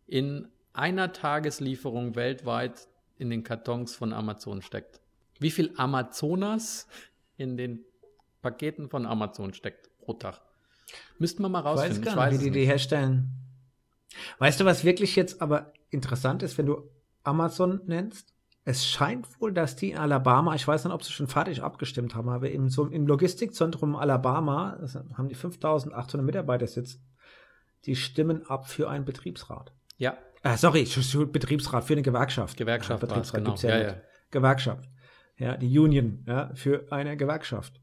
in einer Tageslieferung weltweit in den Kartons von Amazon steckt. Wie viel Amazonas in den Paketen von Amazon steckt pro Tag. Müssten wir mal Ich weiß rausfinden. gar Ich nicht, weiß wie die die herstellen. Weißt du, was wirklich jetzt aber interessant ist, wenn du Amazon nennst? Es scheint wohl, dass die in Alabama, ich weiß nicht, ob sie schon fertig abgestimmt haben, aber im, so im Logistikzentrum Alabama das haben die 5800 Mitarbeiter sitzen, die stimmen ab für einen Betriebsrat. Ja, Ah, sorry, Betriebsrat für eine Gewerkschaft. Gewerkschaft ja, war's, Betriebsrat genau. gibt's ja, Ja, nicht. ja. Gewerkschaft. Ja, die Union, ja, für eine Gewerkschaft.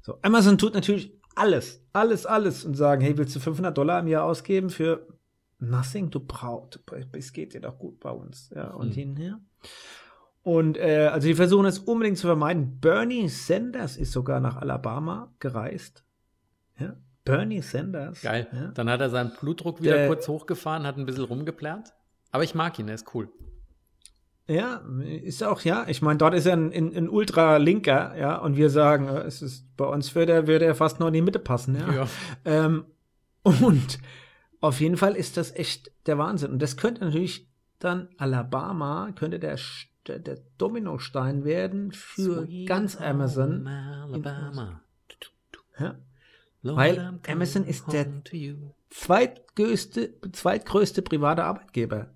So, Amazon tut natürlich alles, alles, alles und sagen, hey, willst du 500 Dollar im Jahr ausgeben für nothing? Du brauchst, es geht dir doch gut bei uns, ja, und Hm. hinher. Und äh, also die versuchen es unbedingt zu vermeiden. Bernie Sanders ist sogar nach Alabama gereist. Ja, Bernie Sanders. geil. Ja. Dann hat er seinen Blutdruck wieder Der- kurz hochgefahren, hat ein bisschen rumgeplärt. Aber ich mag ihn, er ist cool. Ja, ist auch, ja. Ich meine, dort ist er ein, ein, ein Ultralinker, ja, und wir sagen, äh, es ist, bei uns würde er, würde er fast nur in die Mitte passen, ja. Ja. Ähm, und auf jeden Fall ist das echt der Wahnsinn. Und das könnte natürlich dann Alabama, könnte der, der, der Dominostein werden für Sweet ganz Amazon. Alabama. Ja. Lord, Weil Amazon ist der-. Zweitgrößte, zweitgrößte private Arbeitgeber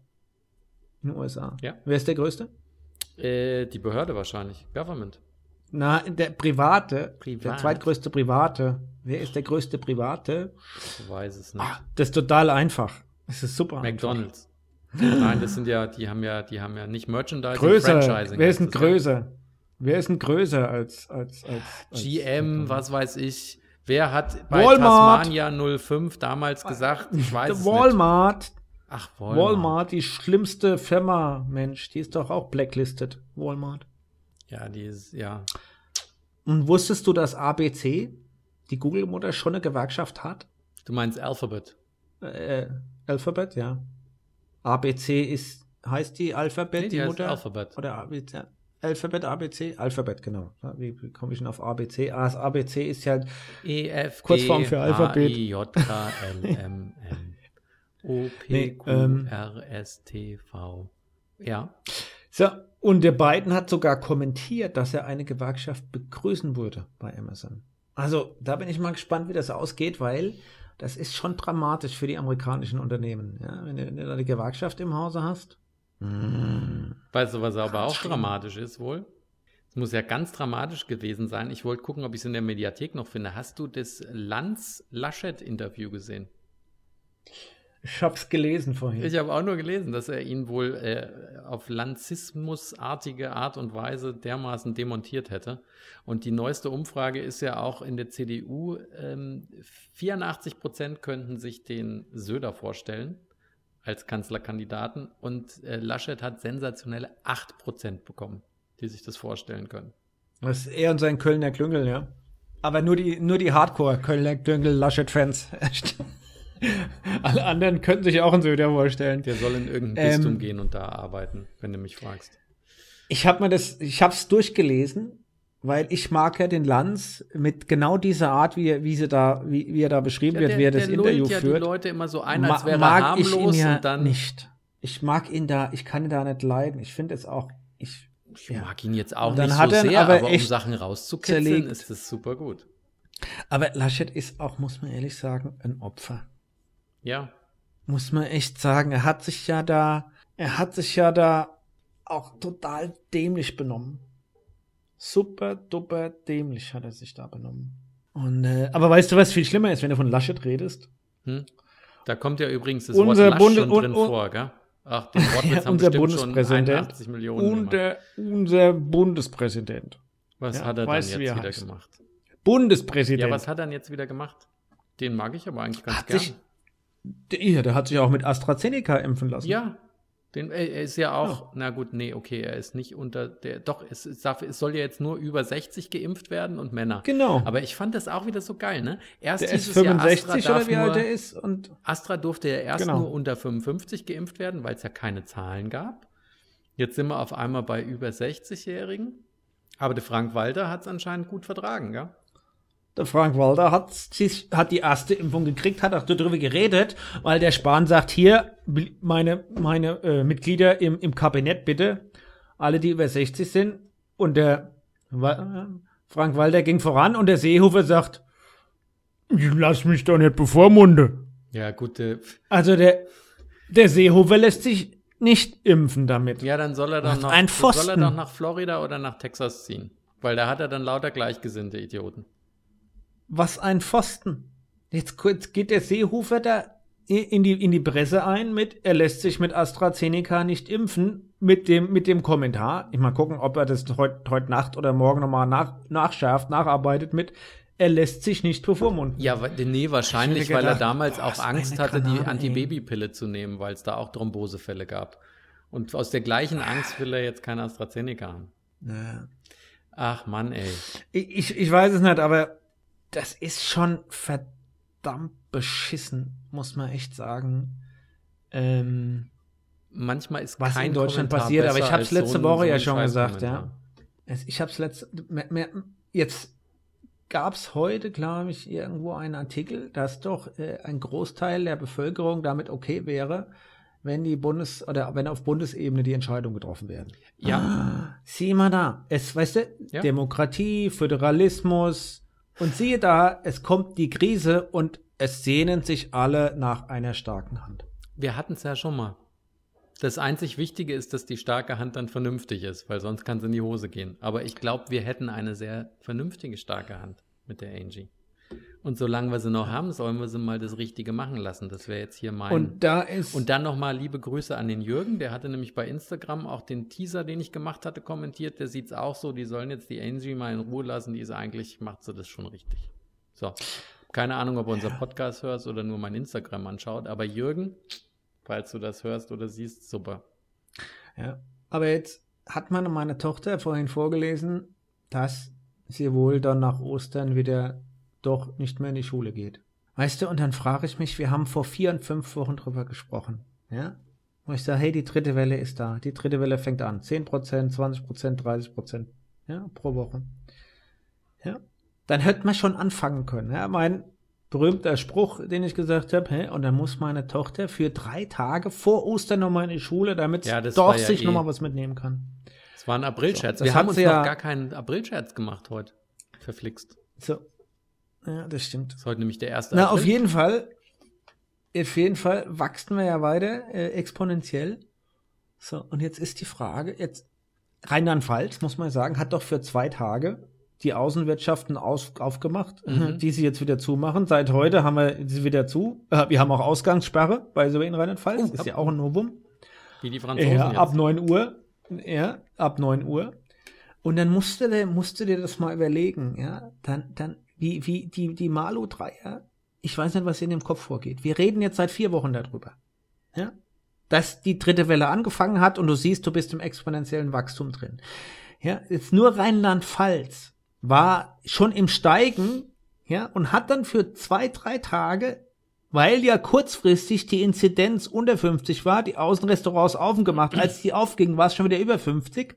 in den USA. Ja. Wer ist der größte? Äh, die Behörde wahrscheinlich. Government. Na, der private, der Privat. zweitgrößte private. Wer ist der größte private? Ich weiß es nicht. Ah, das ist total einfach. Das ist super. McDonalds. Nein, das sind ja, die haben ja, die haben ja nicht Merchandising, Einfach. Größer. Franchising. Wer ist denn das ja. größer? Wer ist denn größer als, als, als, als GM, was weiß ich. Wer hat bei Walmart. Tasmania 05 damals gesagt, ich weiß Der es nicht. Walmart. Ach, Walmart. Walmart. die schlimmste Firma, Mensch, die ist doch auch blacklisted. Walmart. Ja, die ist, ja. Und wusstest du, dass ABC, die Google-Mutter, schon eine Gewerkschaft hat? Du meinst Alphabet. Äh, Alphabet, ja. ABC ist, heißt die Alphabet, Nee, die, die Mutter? Alphabet. Oder ABC? Alphabet, ABC? Alphabet, genau. Wie, komme ich denn auf ABC? Ah, das ABC ist ja E, F, Kurzform für Alphabet. I, J, K, L, M, N. O, P, Nee, Q, ähm, R, S, T, V. Ja. So, und der Biden hat sogar kommentiert, dass er eine Gewerkschaft begrüßen würde bei Amazon. Also, da bin ich mal gespannt, wie das ausgeht, weil das ist schon dramatisch für die amerikanischen Unternehmen. Ja, wenn, du, wenn du da eine Gewerkschaft im Hause hast. Mm. Weißt du, was aber auch schlimm. dramatisch ist wohl? Es muss ja ganz dramatisch gewesen sein. Ich wollte gucken, ob ich es in der Mediathek noch finde. Hast du das Lanz-Laschet-Interview gesehen? Ich hab's gelesen vorhin. Ich habe auch nur gelesen, dass er ihn wohl äh, auf Lanzismusartige Art und Weise dermaßen demontiert hätte. Und die neueste Umfrage ist ja auch in der CDU, ähm, 84 Prozent könnten sich den Söder vorstellen als Kanzlerkandidaten und äh, Laschet hat sensationelle 8 Prozent bekommen, die sich das vorstellen können. Das ist er und sein Kölner Klüngel, ja. Aber nur die, nur die Hardcore-Kölner Klüngel-Laschet-Fans. <laughs> Alle anderen könnten sich auch einen Söder vorstellen. Der soll in irgendein Ähm, Bistum gehen und da arbeiten, wenn du mich fragst. Ich habe mir das, ich habe es durchgelesen, weil ich mag ja den Lanz mit genau dieser Art, wie, er- wie sie da, wie, wie er da beschrieben wird, wie er das der Interview ja führt. die Leute immer so ein, als ma- wäre er mag ich ihn ja und dann nicht. Ich mag ihn da, ich kann ihn da nicht leiden. Ich finde es auch, ich, Ich ja. mag ihn jetzt auch nicht hat so er sehr, aber aber, um Sachen rauszukitzeln, zerlegt. ist es super gut. Aber Laschet ist auch, muss man ehrlich sagen, ein Opfer. Ja, Muss man echt sagen. Er hat sich ja da, er hat sich ja da auch total dämlich benommen. Super, duper dämlich hat er sich da benommen. Und, äh, aber weißt du, was viel schlimmer ist, wenn du von Laschet redest? hm? da kommt ja übrigens das Unser Wort Lasch Bunde- schon drin un- vor, gell? Ach, den Wortwitz <laughs> haben unser Bundespräsident 81 Millionen gemacht. Unser, Bundespräsident. Was Ja, hat er dann jetzt wie er wieder heißt. gemacht? Bundespräsident. Ja, was hat er denn jetzt wieder gemacht? Den mag ich aber eigentlich ganz Hat gern. sich- der, ja, der hat sich auch mit AstraZeneca impfen lassen. ja, Den, äh, er ist ja auch, na gut, nee, okay, er ist nicht unter der, doch, es, es, darf, es soll ja jetzt nur über 60 geimpft werden und Männer. Genau. Aber ich fand das auch wieder so geil, ne? Erst Der ist hieß es ja, 65 Astra oder wie alt er ist und Astra durfte ja erst Genau. nur unter 55 geimpft werden, weil es ja keine Zahlen gab. Jetzt sind wir auf einmal bei über 60-Jährigen. Aber der Frank Walter hat es anscheinend gut vertragen, ja? Der Frank Walter hat, hat die erste Impfung gekriegt, hat auch darüber geredet, weil der Spahn sagt, hier, meine, meine äh, Mitglieder im, im Kabinett bitte, alle, die über 60 sind. Und der Wa- Frank Walter ging voran und der Seehofer sagt, ich lass mich doch nicht bevormunden. Ja, gut. Äh, Also der, der Seehofer lässt sich nicht impfen damit. ja, dann soll er dann Was noch, soll er doch nach Florida oder nach Texas ziehen. Weil da hat er dann lauter gleichgesinnte Idioten. Was ein Pfosten. Jetzt kurz geht der Seehofer da in die, in die Presse ein mit, er lässt sich mit AstraZeneca nicht impfen, mit dem, mit dem Kommentar. Ich mal gucken, ob er das heute heut Nacht oder morgen nochmal nach, nachschärft, nacharbeitet mit, er lässt sich nicht bevormunden. Ja, nee, wahrscheinlich, Ich hätte weil er gedacht, damals auch was Angst hatte, die Granate, ey. Antibabypille zu nehmen, weil es da auch Thrombosefälle gab. Und aus der gleichen Angst will er jetzt kein AstraZeneca haben. Ja. Ach Mann, ey. Ich, ich weiß es nicht, aber das ist schon verdammt beschissen, muss man echt sagen. Ähm, Manchmal ist was in Deutschland Kommentar passiert, aber ich habe es so letzte ein- Woche so ja schon gesagt, ja. Ich habe es letzte, jetzt gab es heute, glaube ich, irgendwo einen Artikel, dass doch äh, ein Großteil der Bevölkerung damit okay wäre, wenn die Bundes- oder wenn auf Bundesebene die Entscheidungen getroffen werden. Ja, Sieh mal da, es, weißt du, Ja. Demokratie, Föderalismus und siehe da, es kommt die Krise und es sehnen sich alle nach einer starken Hand. wir hatten es ja schon mal. Das einzig Wichtige ist, dass die starke Hand dann vernünftig ist, weil sonst kann es in die Hose gehen. Aber ich glaube, wir hätten eine sehr vernünftige starke Hand mit der Angie. Und solange wir sie noch haben, sollen wir sie mal das Richtige machen lassen. Das wäre jetzt hier mein. Und da ist Und dann nochmal liebe Grüße an den Jürgen. Der hatte nämlich bei Instagram auch den Teaser, den ich gemacht hatte, kommentiert. Der sieht es auch so. Die sollen jetzt die Angie mal in Ruhe lassen. Die ist eigentlich, macht sie das schon richtig. So. Keine Ahnung, ob er unser Podcast hörst oder nur mein Instagram anschaut. Aber Jürgen, falls du das hörst oder siehst, super. Ja. Aber jetzt hat meine Tochter vorhin vorgelesen, dass sie wohl dann nach Ostern wieder doch nicht mehr in die Schule geht. Weißt du, und dann frage ich mich, wir haben vor vier und fünf Wochen drüber gesprochen. Ja? Und ich sage, hey, die dritte Welle ist da. Die dritte Welle fängt an. 10%, 20%, 30%. Ja, pro Woche. Ja. Dann hätte man schon anfangen können. Ja, mein berühmter Spruch, den ich gesagt habe, hä? und dann muss meine Tochter für drei Tage vor Ostern nochmal in die Schule, damit sie Ja, das doch ja sich eh- nochmal was mitnehmen kann. Es war ein Aprilscherz. So, das Wir haben uns sie noch ja- gar keinen Aprilscherz gemacht heute. Verflixt. So. Ja, das stimmt. Das ist heute nämlich der erste Na, April. auf jeden Fall, auf jeden Fall wachsen wir ja weiter äh, exponentiell. So, und jetzt ist die Frage, jetzt Rheinland-Pfalz, muss man sagen, hat doch für zwei Tage die Außenwirtschaften aus, aufgemacht, Mhm. die sie jetzt wieder zumachen. Seit heute haben wir sie wieder zu. Äh, wir haben auch Ausgangssperre bei so in Rheinland-Pfalz. Oh, ist ja auch ein Novum. Wie die Franzosen Ja, jetzt. ab 9 Uhr. Ja, ab 9 Uhr. Und dann musst du dir, musst du dir das mal überlegen, ja. Dann, dann, wie, wie, die, die Malu-Dreier, ich weiß nicht, was in dem Kopf vorgeht. Wir reden jetzt seit vier Wochen darüber. Ja. Dass die dritte Welle angefangen hat und du siehst, du bist im exponentiellen Wachstum drin. Ja, jetzt nur Rheinland-Pfalz war schon im Steigen, ja, und hat dann für zwei, drei Tage weil ja kurzfristig die Inzidenz unter 50 war, die Außenrestaurants offen gemacht. Als die aufgingen, war es schon wieder über 50.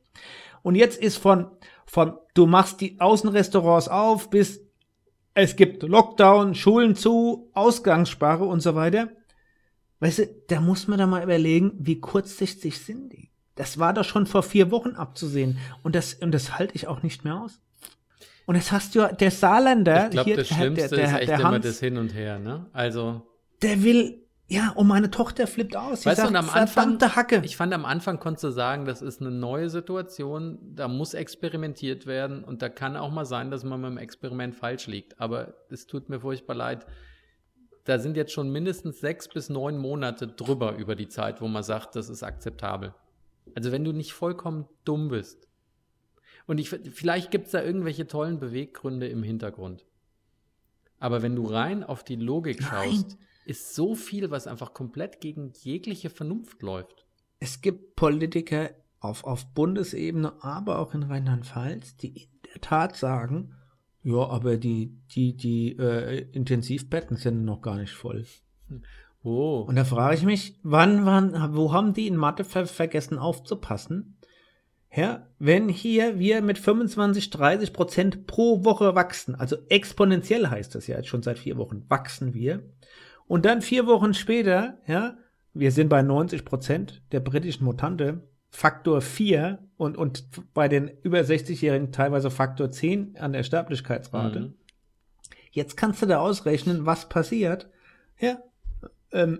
Und jetzt ist von, von, du machst die Außenrestaurants auf, bis es gibt Lockdown, Schulen zu, Ausgangssperre und so weiter. Weißt du, da muss man da mal überlegen, wie kurzsichtig sind die. Das war doch schon vor vier Wochen abzusehen. Und das, und das halte ich auch nicht mehr aus. Und jetzt hast du ja, der Saarländer, Ich glaube, hier, das der- Schlimmste der, ist der, echt der immer Hans, das Hin und Her, ne? Also, der will, ja, und meine Tochter flippt aus. Weißt du, sagt, und am Anfang, Hacke. ich fand am Anfang konntest du sagen, das ist eine neue Situation, da muss experimentiert werden und da kann auch mal sein, dass man mit dem Experiment falsch liegt. Aber es tut mir furchtbar leid. Da sind jetzt schon mindestens sechs bis neun Monate drüber über die Zeit, wo man sagt, das ist akzeptabel. Also wenn du nicht vollkommen dumm bist. Und ich, vielleicht gibt es da irgendwelche tollen Beweggründe im Hintergrund. Aber wenn du rein auf die Logik Nein. schaust, ist so viel, was einfach komplett gegen jegliche Vernunft läuft. es gibt Politiker auf, auf Bundesebene, aber auch in Rheinland-Pfalz, die in der Tat sagen, ja, aber die, die, die äh, Intensivbetten sind noch gar nicht voll. Oh. Und da frage ich mich, wann, wann, wo haben die in Mathe ver vergessen aufzupassen? Ja, wenn hier wir mit 25, 30 Prozent pro Woche wachsen, also exponentiell heißt das ja jetzt schon seit vier Wochen, wachsen wir. Und dann vier Wochen später, ja, wir sind bei 90 Prozent der britischen Mutante, Faktor 4 und, und bei den über 60-Jährigen teilweise Faktor 10 an der Sterblichkeitsrate. Mhm. Jetzt kannst du da ausrechnen, was passiert. Ja. Ähm,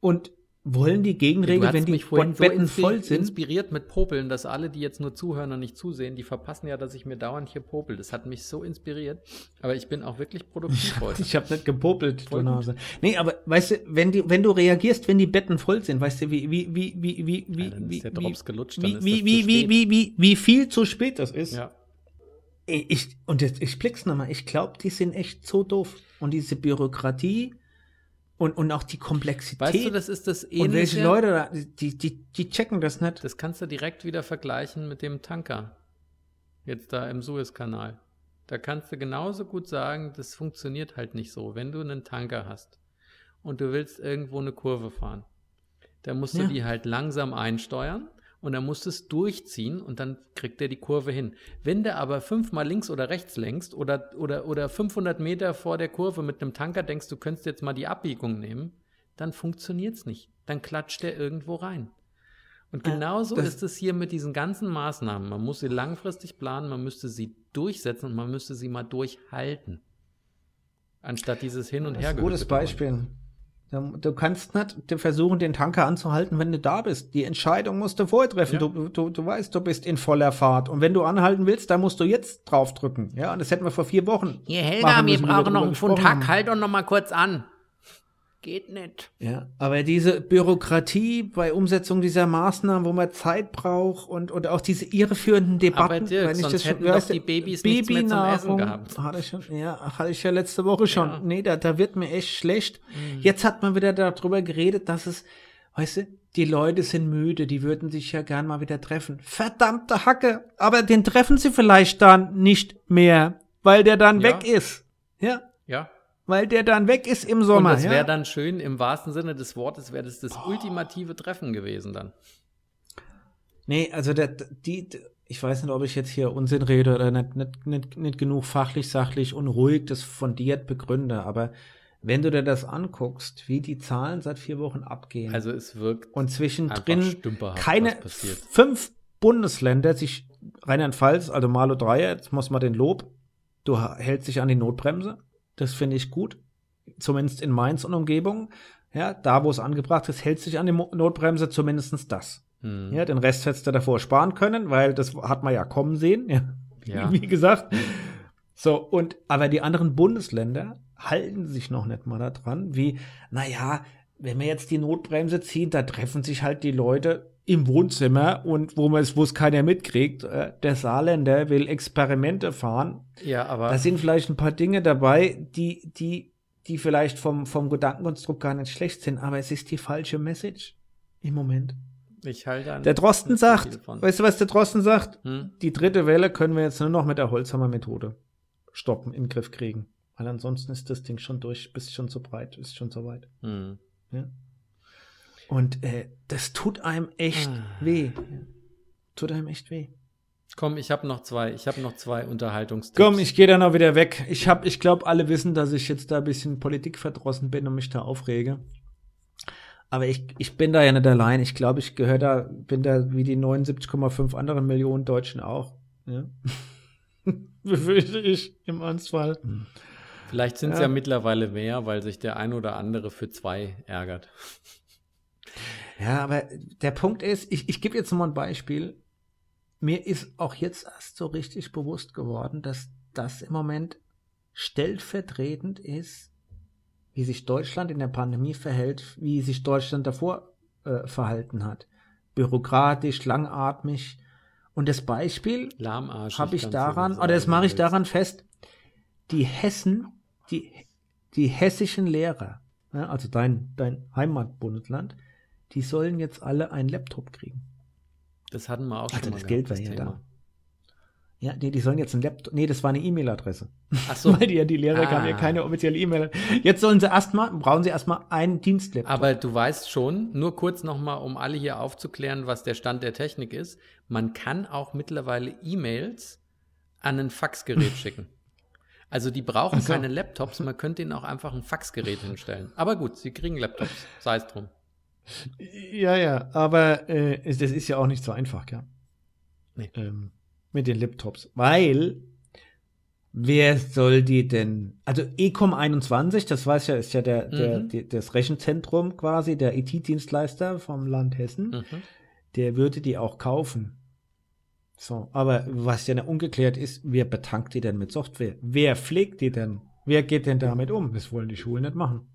und wollen die Du Gegenregel, wenn die so Betten inspi- voll sind? inspiriert mit Popeln, dass alle, die jetzt nur zuhören und nicht zusehen, die verpassen ja, dass ich mir dauernd hier popel. Das hat mich so inspiriert. Aber ich bin auch wirklich produktiv <laughs> heute. Ich habe nicht gepopelt, du Voll gut. Nase. Nee, aber weißt du, wenn die, wenn du reagierst, wenn die Betten voll sind, weißt du, wie, wie, wie, wie, wie, wie, Ja, wie, gelutscht, wie, wie, wie, wie, wie, wie, wie viel zu spät das ist. Ja. Ich, und jetzt, ich blick's nochmal, ich glaube, die sind echt so doof. Und diese Bürokratie und, und auch die Komplexität. Weißt du, das ist das und welche ähnliche. Leute da, die, die, die checken das nicht. Das kannst du direkt wieder vergleichen mit dem Tanker. Jetzt da im Suezkanal. Da kannst du genauso gut sagen, das funktioniert halt nicht so. Wenn du einen Tanker hast und du willst irgendwo eine Kurve fahren, dann musst du Ja. die halt langsam einsteuern und dann musst du es durchziehen und dann kriegt der die Kurve hin. Wenn du aber fünfmal links oder rechts lenkst oder, oder, oder 500 Meter vor der Kurve mit einem Tanker denkst, du könntest jetzt mal die Abbiegung nehmen, dann funktioniert es nicht. Dann klatscht der irgendwo rein. Und Ja, genauso das- ist es hier mit diesen ganzen Maßnahmen. Man muss sie langfristig planen, man müsste sie durchsetzen und man müsste sie mal durchhalten. Anstatt dieses Hin- und Her. gutes Beispiel. Du du kannst nicht versuchen, den Tanker anzuhalten, wenn du da bist. Die Entscheidung musst du vorher treffen. Ja. Du, du, du weißt, du bist in voller Fahrt. Und wenn du anhalten willst, dann musst du jetzt draufdrücken. Ja, und das hätten wir vor vier Wochen. Hier, machen müssen, wie wir drüber gesprochen haben. halt doch noch mal kurz an. Geht nicht. Ja, aber diese Bürokratie bei Umsetzung dieser Maßnahmen, wo man Zeit braucht und, und auch diese irreführenden Debatten. Aber Dirk, wenn ich das schon- hätten doch weißt du, die Babys nichts mehr zum Essen gehabt. Hatte ich schon, ja, hatte ich ja letzte Woche schon. Ja. Nee, da, da wird mir echt schlecht. Mhm. Jetzt hat man wieder darüber geredet, dass es, weißt du, die Leute sind müde, die würden sich ja gern mal wieder treffen. Verdammte Hacke! Aber den treffen sie vielleicht dann nicht mehr, weil der dann Ja. weg ist. Ja. Weil der dann weg ist im Und Sommer. das ja? wäre dann schön, im wahrsten Sinne des Wortes, wäre das das ultimative Treffen gewesen dann. Nee, also der, die, ich weiß nicht, ob ich jetzt hier Unsinn rede oder nicht, nicht, nicht, nicht genug fachlich, sachlich und ruhig das fundiert begründe, aber wenn du dir das anguckst, wie die Zahlen seit vier Wochen abgehen Also es wirkt und zwischendrin keine fünf Bundesländer sich Rheinland-Pfalz, also Malo Dreier, jetzt muss man den Lob, du hältst dich an die Notbremse, das finde ich gut, zumindest in Mainz und Umgebung, ja, da wo es angebracht ist, hältst dich an die Notbremse, zumindest das. Hm. Ja, den Rest hättest du davor sparen können, weil das hat man ja kommen sehen. Ja. Ja. <laughs> Wie gesagt. So, und, aber die anderen Bundesländer halten sich noch nicht mal daran, wie, naja, wenn wir jetzt die Notbremse ziehen, da treffen sich halt die Leute im Wohnzimmer und wo man es, wo es keiner mitkriegt. Äh, Der Saarländer will Experimente fahren. Ja, aber Da sind vielleicht ein paar Dinge dabei, die, die, die vielleicht vom, vom Gedankenkonstrukt gar nicht schlecht sind, aber es ist die falsche Message im Moment. ich halte an Der Drosten sagt, weißt du, was der Drosten sagt? Hm? Die dritte Welle können wir jetzt nur noch mit der Holzhammer-Methode stoppen, in den Griff kriegen. Weil ansonsten ist das Ding schon durch, bist schon so breit, ist schon so weit. Hm. Ja? Und äh, das tut einem echt Ah. weh. Tut einem echt weh. Komm, ich habe noch zwei. Ich habe noch zwei Unterhaltungstipps. Komm, ich gehe dann auch wieder weg. Ich hab, ich glaube, alle wissen, dass ich jetzt da ein bisschen politikverdrossen bin und mich da aufrege. Aber ich, ich bin da ja nicht allein. Ich glaube, ich gehöre da, bin da wie die 79,5 anderen Millionen Deutschen auch. Ja? <laughs> Befürchte ich im Ernstfall. Vielleicht sind es Ja. ja. mittlerweile mehr, weil sich der ein oder andere für zwei ärgert. Ja, aber der Punkt ist, ich, ich gebe jetzt mal ein Beispiel. Mir ist auch jetzt erst so richtig bewusst geworden, dass das im Moment stellvertretend ist, wie sich Deutschland in der Pandemie verhält, wie sich Deutschland davor äh, verhalten hat. Bürokratisch, langatmig. Und das Beispiel habe ich daran, oder das mache ich daran fest, die Hessen, die, die hessischen Lehrer, ja, also dein, dein Heimatbundesland, die sollen jetzt alle einen Laptop kriegen. Das hatten wir auch Also schon mal das Geld war gehabt, ja Thema. da. Ja, nee, die sollen jetzt einen Laptop. Nee, das war eine E-Mail-Adresse. Ach so. <laughs> Weil die die Lehrer Ah. haben ja keine offizielle E-Mail. Jetzt sollen sie erstmal, brauchen sie erstmal einen Dienstlaptop. Aber du weißt schon, nur kurz nochmal, um alle hier aufzuklären, was der Stand der Technik ist, man kann auch mittlerweile E-Mails an ein Faxgerät <laughs> schicken. Also die brauchen so. keine Laptops, man könnte ihnen auch einfach ein Faxgerät hinstellen. Aber gut, sie kriegen Laptops, sei es drum. Ja, ja, aber äh, das ist ja auch nicht so einfach, ja. Nee. Ähm, mit den Laptops. Weil, wer soll die denn? Also Ecom 21, das weiß ja, ist ja der, der, Mhm. die, das Rechenzentrum quasi, der IT-Dienstleister vom Land Hessen, Mhm. der würde die auch kaufen. So, aber was ja noch ungeklärt ist, wer betankt die denn mit Software? Wer pflegt die denn? Wer geht denn damit um? Das wollen die Schulen nicht machen.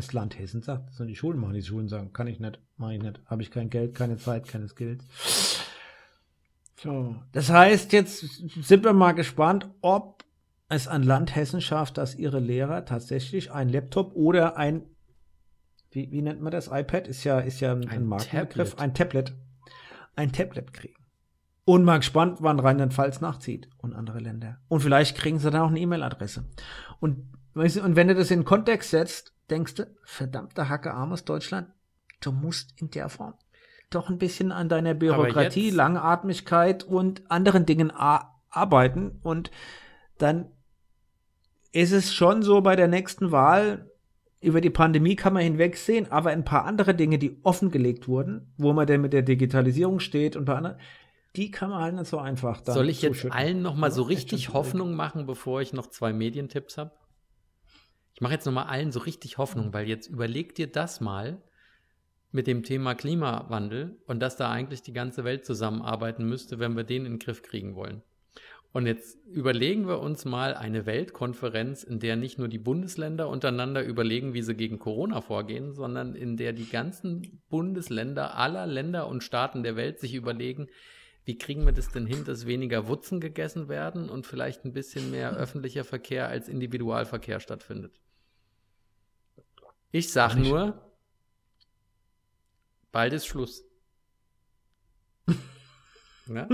Das Land Hessen sagt, das sollen die Schulen machen. Die Schulen sagen, kann ich nicht, mache ich nicht, habe ich kein Geld, keine Zeit, keine Skills. So, das heißt, jetzt sind wir mal gespannt, ob es ein Land Hessen schafft, dass ihre Lehrer tatsächlich ein Laptop oder ein, wie, wie nennt man das? iPad ist ja, ist ja ein, Ein ein Markenbegriff, Tablet. ein Tablet, ein Tablet kriegen. Und mal gespannt, wann Rheinland-Pfalz nachzieht und andere Länder. Und vielleicht kriegen sie dann auch eine E-Mail-Adresse. Und, und wenn du das in den Kontext setzt, denkst du, verdammter Hacke armes Deutschland, du musst in der Form doch ein bisschen an deiner Bürokratie, jetzt- Langatmigkeit und anderen Dingen arbeiten. Und dann ist es schon so bei der nächsten Wahl, über die Pandemie kann man hinwegsehen, aber ein paar andere Dinge, die offengelegt wurden, wo man denn mit der Digitalisierung steht und ein paar andere, die kann man halt nicht so einfach dann Soll ich jetzt allen nochmal so richtig Hoffnung machen, bevor ich noch zwei Medientipps habe? Ich mache jetzt nochmal allen so richtig Hoffnung, weil jetzt überleg dir das mal mit dem Thema Klimawandel und dass da eigentlich die ganze Welt zusammenarbeiten müsste, wenn wir den in den Griff kriegen wollen. Und jetzt überlegen wir uns mal eine Weltkonferenz, in der nicht nur die Bundesländer untereinander überlegen, wie sie gegen Corona vorgehen, sondern in der die ganzen Bundesländer aller Länder und Staaten der Welt sich überlegen, wie kriegen wir das denn hin, dass weniger Wutzen gegessen werden und vielleicht ein bisschen mehr öffentlicher Verkehr als Individualverkehr stattfindet. Ich sag Nicht. nur, bald ist Schluss. <laughs> Ja?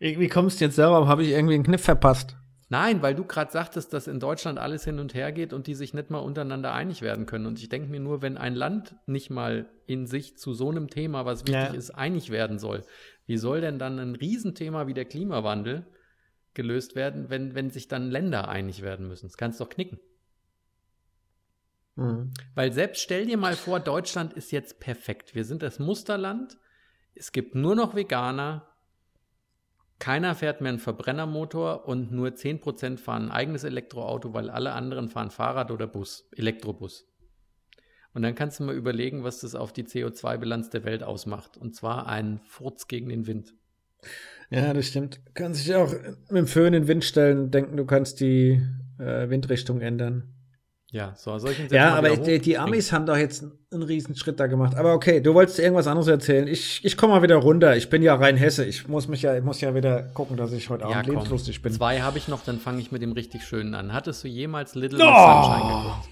Wie wie kommst du jetzt darauf? Habe ich irgendwie einen Kniff verpasst? Nein, weil du gerade sagtest, dass in Deutschland alles hin und her geht und die sich nicht mal untereinander einig werden können. Und ich denke mir nur, wenn ein Land nicht mal in sich zu so einem Thema, was wichtig Ja. ist, einig werden soll, wie soll denn dann ein Riesenthema wie der Klimawandel gelöst werden, wenn, wenn sich dann Länder einig werden müssen? Das kannst du doch knicken. Mhm. Weil selbst stell dir mal vor, Deutschland ist jetzt perfekt. Wir sind das Musterland. Es gibt nur noch Veganer. Keiner fährt mehr einen Verbrennermotor und nur 10% fahren ein eigenes Elektroauto, weil alle anderen fahren Fahrrad oder Bus, Elektrobus. Und dann kannst du mal überlegen, was das auf die CO2-Bilanz der Welt ausmacht. Und zwar ein Furz gegen den Wind. Ja, das stimmt. Kannst dich auch mit dem Föhn in den Wind stellen und denken, du kannst die äh, Windrichtung ändern. Ja, so, jetzt Ja, aber die, die? Amis haben doch jetzt einen riesen Schritt da gemacht. Aber okay, du wolltest irgendwas anderes erzählen. Ich, ich komme mal wieder runter. Ich bin ja rein Hesse. Ich muss mich ja, ich muss ja wieder gucken, dass ich heute Ja, Abend komm. lebenslustig bin. Zwei habe ich noch, dann fange ich mit dem richtig schönen an. Hattest du jemals Little Oh! Miss Sunshine geguckt?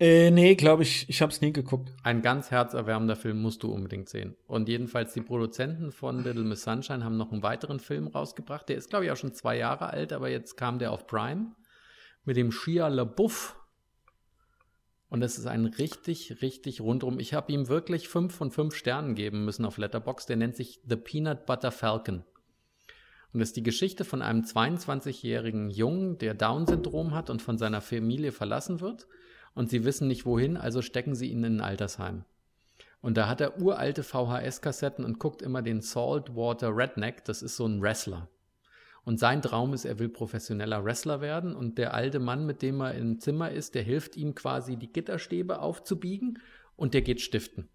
Äh, nee, glaube ich, ich habe es nie geguckt. Ein ganz herzerwärmender Film musst du unbedingt sehen. Und jedenfalls die Produzenten von Little Miss Sunshine haben noch einen weiteren Film rausgebracht. Der ist, glaube ich, auch schon zwei Jahre alt, aber jetzt kam der auf Prime mit dem Shia LaBeouf. Und es ist ein richtig, richtig rundum. Ich habe ihm wirklich fünf von fünf Sternen geben müssen auf Letterbox. Der nennt sich The Peanut Butter Falcon. Und das ist die Geschichte von einem 22-jährigen Jungen, der Down-Syndrom hat und von seiner Familie verlassen wird. Und sie wissen nicht wohin, also stecken sie ihn in ein Altersheim. Und da hat er uralte VHS-Kassetten und guckt immer den Saltwater Redneck, das ist so ein Wrestler. Und sein Traum ist, er will professioneller Wrestler werden. Und der alte Mann, mit dem er im Zimmer ist, der hilft ihm quasi, die Gitterstäbe aufzubiegen und der geht stiften.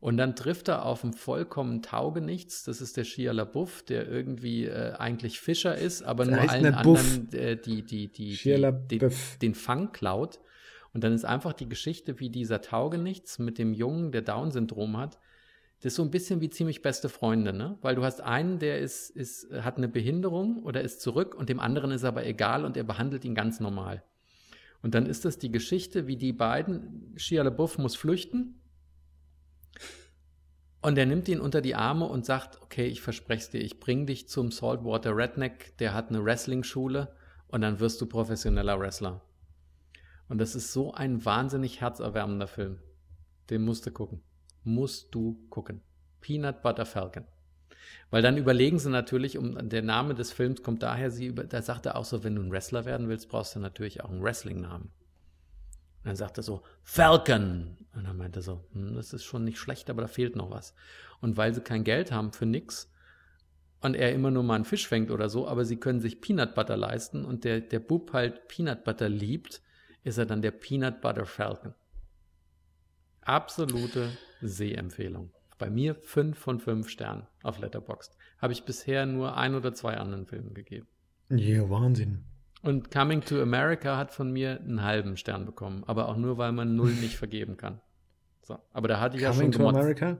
Und dann trifft er auf einen vollkommen Taugenichts. Das ist der Shia LaBeouf, der irgendwie äh, eigentlich Fischer ist, aber Der nur allen anderen äh, die, die, die, die, den, den Fang klaut. Und dann ist einfach die Geschichte, wie dieser Taugenichts mit dem Jungen, der Down-Syndrom hat. Das ist so ein bisschen wie ziemlich beste Freunde, ne? Weil du hast einen, der ist, ist, hat eine Behinderung oder ist zurück und dem anderen ist aber egal und er behandelt ihn ganz normal. Und dann ist das die Geschichte, wie die beiden, Shia LaBeouf muss flüchten und er nimmt ihn unter die Arme und sagt, okay, ich verspreche es dir, ich bringe dich zum Saltwater Redneck, der hat eine Wrestling-Schule und dann wirst du professioneller Wrestler. Und das ist so ein wahnsinnig herzerwärmender Film. Den musst du gucken. Musst du gucken. Peanut Butter Falcon. Weil dann überlegen sie natürlich, um der Name des Films kommt daher, sie über, da sagt er auch so, wenn du ein Wrestler werden willst, brauchst du natürlich auch einen Wrestling-Namen. Dann sagt er so, Falcon. Und dann meinte er so, hm, das ist schon nicht schlecht, aber da fehlt noch was. Und weil sie kein Geld haben für nix und er immer nur mal einen Fisch fängt oder so, aber sie können sich Peanut Butter leisten und der, der Bub halt Peanut Butter liebt, ist er dann der Peanut Butter Falcon. Absolute Sehempfehlung. Bei mir fünf von fünf Sternen auf Letterboxd. Habe ich bisher nur ein oder zwei anderen Filmen gegeben. Ja, Wahnsinn. Und Coming to America hat von mir einen halben Stern bekommen, aber auch nur, weil man null nicht vergeben kann. So, aber da hatte ich Coming ja schon to gemotzt. America?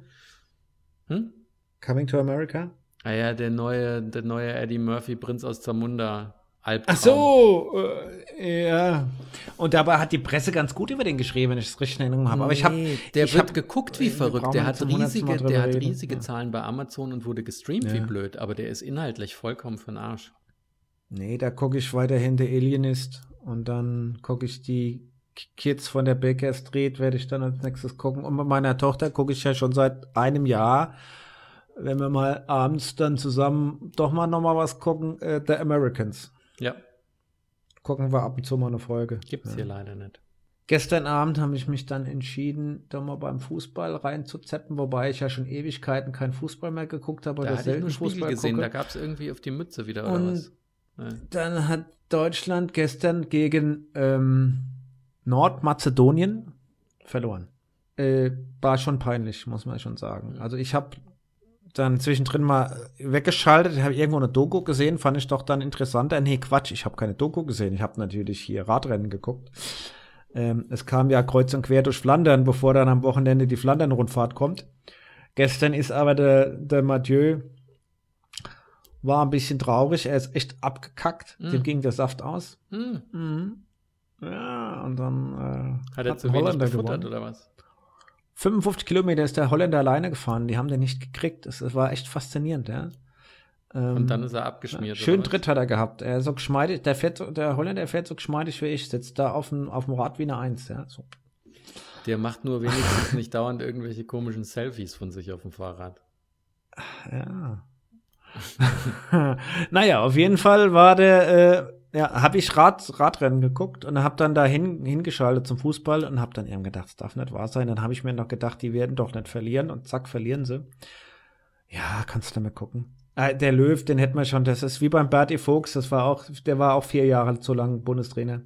Hm? Coming to America? Ah ja, der neue, der neue Eddie Murphy, Prinz aus Zamunda, Albtraum. Ach so, äh, ja. Und dabei hat die Presse ganz gut über den geschrieben, wenn ich es richtig in Erinnerung habe. Aber ich habe, Nee, der ich wird hab, geguckt wie wir verrückt. Der hat riesige, der hat riesige. Zahlen bei Amazon und wurde gestreamt wie Ja. blöd, aber der ist inhaltlich vollkommen für den Arsch. Nee, da gucke ich weiterhin The Alienist und dann gucke ich die Kids von der Baker Street, werde ich dann als nächstes gucken. Und mit meiner Tochter gucke ich ja schon seit einem Jahr, wenn wir mal abends dann zusammen doch mal nochmal was gucken, äh, The Americans. Ja, Gucken wir ab und zu mal eine Folge. gibt's ja. hier leider nicht. Gestern Abend habe ich mich dann entschieden, da mal beim Fußball reinzuzeppen, wobei ich ja schon Ewigkeiten kein Fußball mehr geguckt habe Da oder hatte ich nur Fußball gesehen, da gucke. gab's irgendwie auf die Mütze wieder oder Und was. Ja. Dann hat Deutschland gestern gegen ähm, Nordmazedonien verloren. Äh, war schon peinlich, muss man schon sagen. Also ich habe dann zwischendrin mal weggeschaltet, habe irgendwo eine Doku gesehen, fand ich doch dann interessanter. Nee, Quatsch, ich habe keine Doku gesehen. Ich habe natürlich hier Radrennen geguckt. Ähm, es kam ja kreuz und quer durch Flandern, bevor dann am Wochenende die Flandern-Rundfahrt kommt. Gestern ist aber der, der Mathieu war ein bisschen traurig. Er ist echt abgekackt. Mm. Dem ging der Saft aus. Hm. Mhm. Ja, und dann äh, Hat er ein zu wenig Holländer gefuttert gewonnen. oder was? 55 Kilometer ist der Holländer alleine gefahren. Die haben den nicht gekriegt. Das, das war echt faszinierend, ja. Ähm, Und dann ist er abgeschmiert. Schön oder was? Tritt hat er gehabt. Er ist so geschmeidig, der, fährt, der Holländer fährt so geschmeidig wie ich, sitzt da auf dem, auf dem Rad wie eine Eins, ja. So. Der macht nur wenigstens nicht dauernd irgendwelche komischen Selfies von sich auf dem Fahrrad. Ja. <laughs> naja, auf jeden Fall war der, äh, ja, habe ich Rad, Radrennen geguckt und habe dann da hin, hingeschaltet zum Fußball und habe dann eben gedacht, das darf nicht wahr sein. Dann habe ich mir noch gedacht, die werden doch nicht verlieren und zack, verlieren sie. Ja, kannst du mal gucken. Äh, der Löw, den hätten wir schon, das ist wie beim Bertie Fuchs, das war auch, der war auch vier Jahre zu lang Bundestrainer.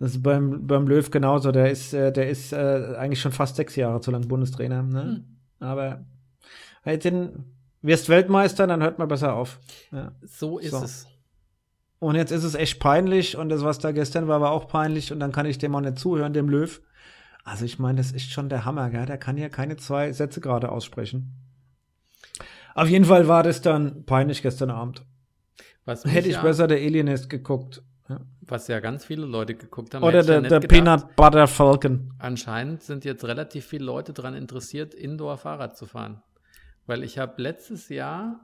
Das ist beim, beim Löw genauso, der ist, äh, der ist äh, eigentlich schon fast sechs Jahre zu lang Bundestrainer. Ne? Hm. Aber halt den, wirst Weltmeister, dann hört man besser auf. Ja. So ist So. es. Und jetzt ist es echt peinlich und das, was da gestern war, war auch peinlich und dann kann ich dem auch nicht zuhören, dem Löw. Also ich meine, das ist schon der Hammer, gell? Der kann ja keine zwei Sätze gerade aussprechen. Auf jeden Fall war das dann peinlich gestern Abend. Was, Hätte ich ja, besser der Alienist geguckt. Ja. was ja ganz viele Leute geguckt haben. Oder ich ja der, der. Peanut Butter Falcon. Anscheinend sind jetzt relativ viele Leute daran interessiert, Indoor Fahrrad zu fahren. Weil ich habe letztes Jahr,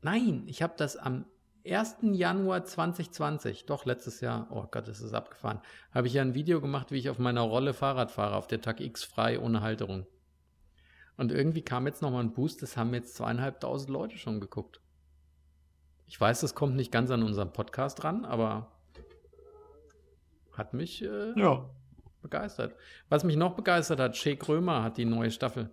nein, ich habe das am 1. Januar 2020, doch letztes Jahr, oh Gott, ist es abgefahren, habe ich ja ein Video gemacht, wie ich auf meiner Rolle Fahrrad fahre, auf der Tag X frei, ohne Halterung. Und irgendwie kam jetzt nochmal ein Boost, das haben jetzt zweieinhalbtausend Leute schon geguckt. Ich weiß, das kommt nicht ganz an unserem Podcast ran, aber hat mich äh, Ja. begeistert. Was mich noch begeistert hat, Shea Krömer hat die neue Staffel.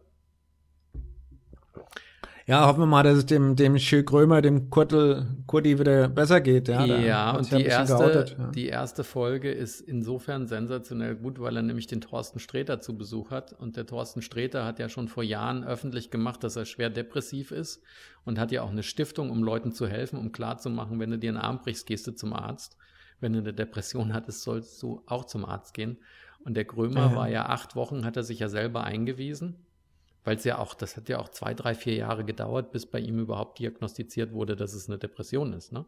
Ja, hoffen wir mal, dass es dem, dem Schö Krömer, dem Kurtel, Kurti wieder besser geht. Ja, Ja, und die erste, geoutet, ja. die erste Folge ist insofern sensationell gut, weil er nämlich den Thorsten Sträter zu Besuch hat. Und der Thorsten Sträter hat ja schon vor Jahren öffentlich gemacht, dass er schwer depressiv ist und hat ja auch eine Stiftung, um Leuten zu helfen, um klarzumachen, wenn du dir einen Arm brichst, gehst du zum Arzt. Wenn du eine Depression hattest, sollst du auch zum Arzt gehen. Und der Krömer Ja. war ja acht Wochen, hat er sich ja selber eingewiesen. Weil es ja auch, das hat ja auch zwei, drei, vier Jahre gedauert, bis bei ihm überhaupt diagnostiziert wurde, dass es eine Depression ist. Ne?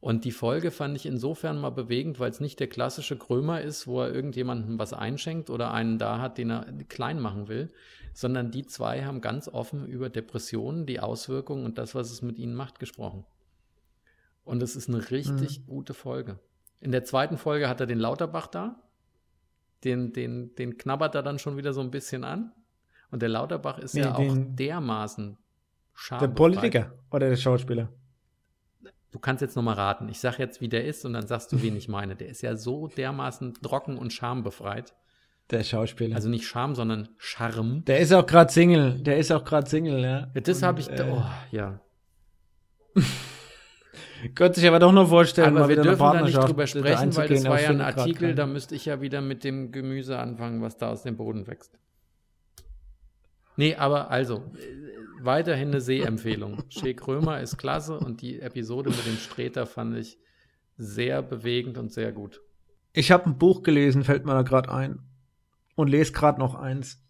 Und die Folge fand ich insofern mal bewegend, weil es nicht der klassische Krömer ist, wo er irgendjemandem was einschenkt oder einen da hat, den er klein machen will, sondern die zwei haben ganz offen über Depressionen, die Auswirkungen und das, was es mit ihnen macht, gesprochen. Und es ist eine richtig mhm. gute Folge. In der zweiten Folge hat er den Lauterbach da. Den, den, den knabbert er dann schon wieder so ein bisschen an. Und der Lauterbach ist nee, ja auch dermaßen scharf. Der Politiker oder der Schauspieler? Du kannst jetzt nochmal raten. Ich sag jetzt, wie der ist, und dann sagst du, wen ich meine. Der ist ja so dermaßen trocken und schambefreit. Der Schauspieler. Also nicht Scham, sondern Charme. Der ist auch gerade Single. Der ist auch gerade Single, ja. ja das habe ich. Äh, oh, ja. <laughs> Könnte sich aber doch noch vorstellen, aber wir dürfen da nicht drüber sprechen, weil das war ja ein Artikel, da müsste ich ja wieder mit dem Gemüse anfangen, was da aus dem Boden wächst. Nee, aber also, weiterhin eine Sehempfehlung. Shea Krömer ist klasse und die Episode mit dem Streter fand ich sehr bewegend und sehr gut. Ich habe ein Buch gelesen, fällt mir da gerade ein. Und lese gerade noch eins.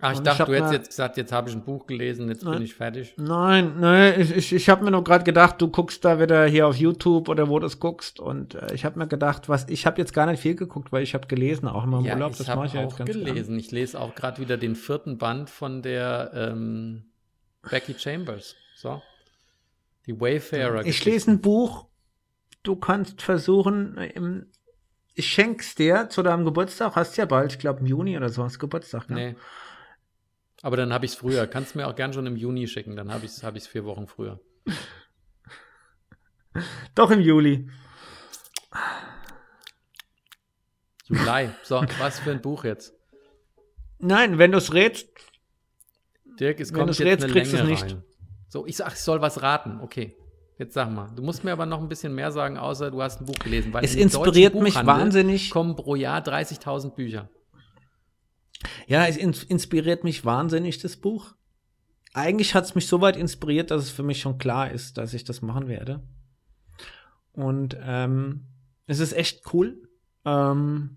Ach, ich dachte, ich du hättest jetzt gesagt, jetzt habe ich ein Buch gelesen, jetzt nein, bin ich fertig. Nein, nein, ich, ich, ich habe mir nur gerade gedacht, du guckst da wieder hier auf YouTube oder wo du es guckst. Und äh, ich habe mir gedacht, was, ich habe jetzt gar nicht viel geguckt, weil ich habe gelesen, auch immer im ja, Urlaub. Das mache ich ja jetzt ganz gelesen. Gern. Ich lese auch gerade wieder den vierten Band von der ähm, Becky Chambers. So. Die Wayfarer. Ich lese ein Buch. Du kannst versuchen, im, ich schenk's dir zu deinem Geburtstag. Hast ja bald, ich glaube im Juni oder so, hast Geburtstag, ne? Nee. Aber dann habe ich es früher. Kannst du mir auch gern schon im Juni schicken, dann habe ich es hab vier Wochen früher. Doch im Juli. Juli. So, was für ein Buch jetzt? Nein, wenn du es rätst, Dirk, es kommt jetzt rätst, eine kriegst Länge nicht. Rein. So, ich sag, ich soll was raten. Okay. Jetzt sag mal. Du musst mir aber noch ein bisschen mehr sagen, außer du hast ein Buch gelesen. Weil es inspiriert mich wahnsinnig. kommen pro Jahr 30.000 Bücher. Ja, es inspiriert mich wahnsinnig, das Buch. Eigentlich hat es mich so weit inspiriert, dass es für mich schon klar ist, dass ich das machen werde. Und ähm, es ist echt cool. Ähm,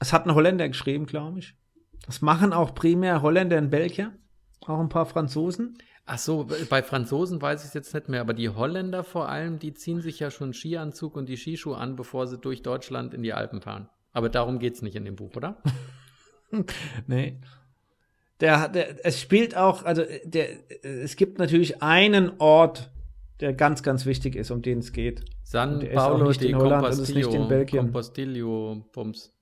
es hat ein Holländer geschrieben, glaube ich. Das machen auch primär Holländer und Belgier. Auch ein paar Franzosen. Ach so, bei Franzosen weiß ich es jetzt nicht mehr, aber die Holländer vor allem, die ziehen sich ja schon Skianzug und die Skischuhe an, bevor sie durch Deutschland in die Alpen fahren. Aber darum geht es nicht in dem Buch, oder? <laughs> <laughs> nee. Der, der, es spielt auch, also der, es gibt natürlich einen Ort, der ganz, ganz wichtig ist, um den es geht. San Paulo de Compostio, Compostillo, Pumps.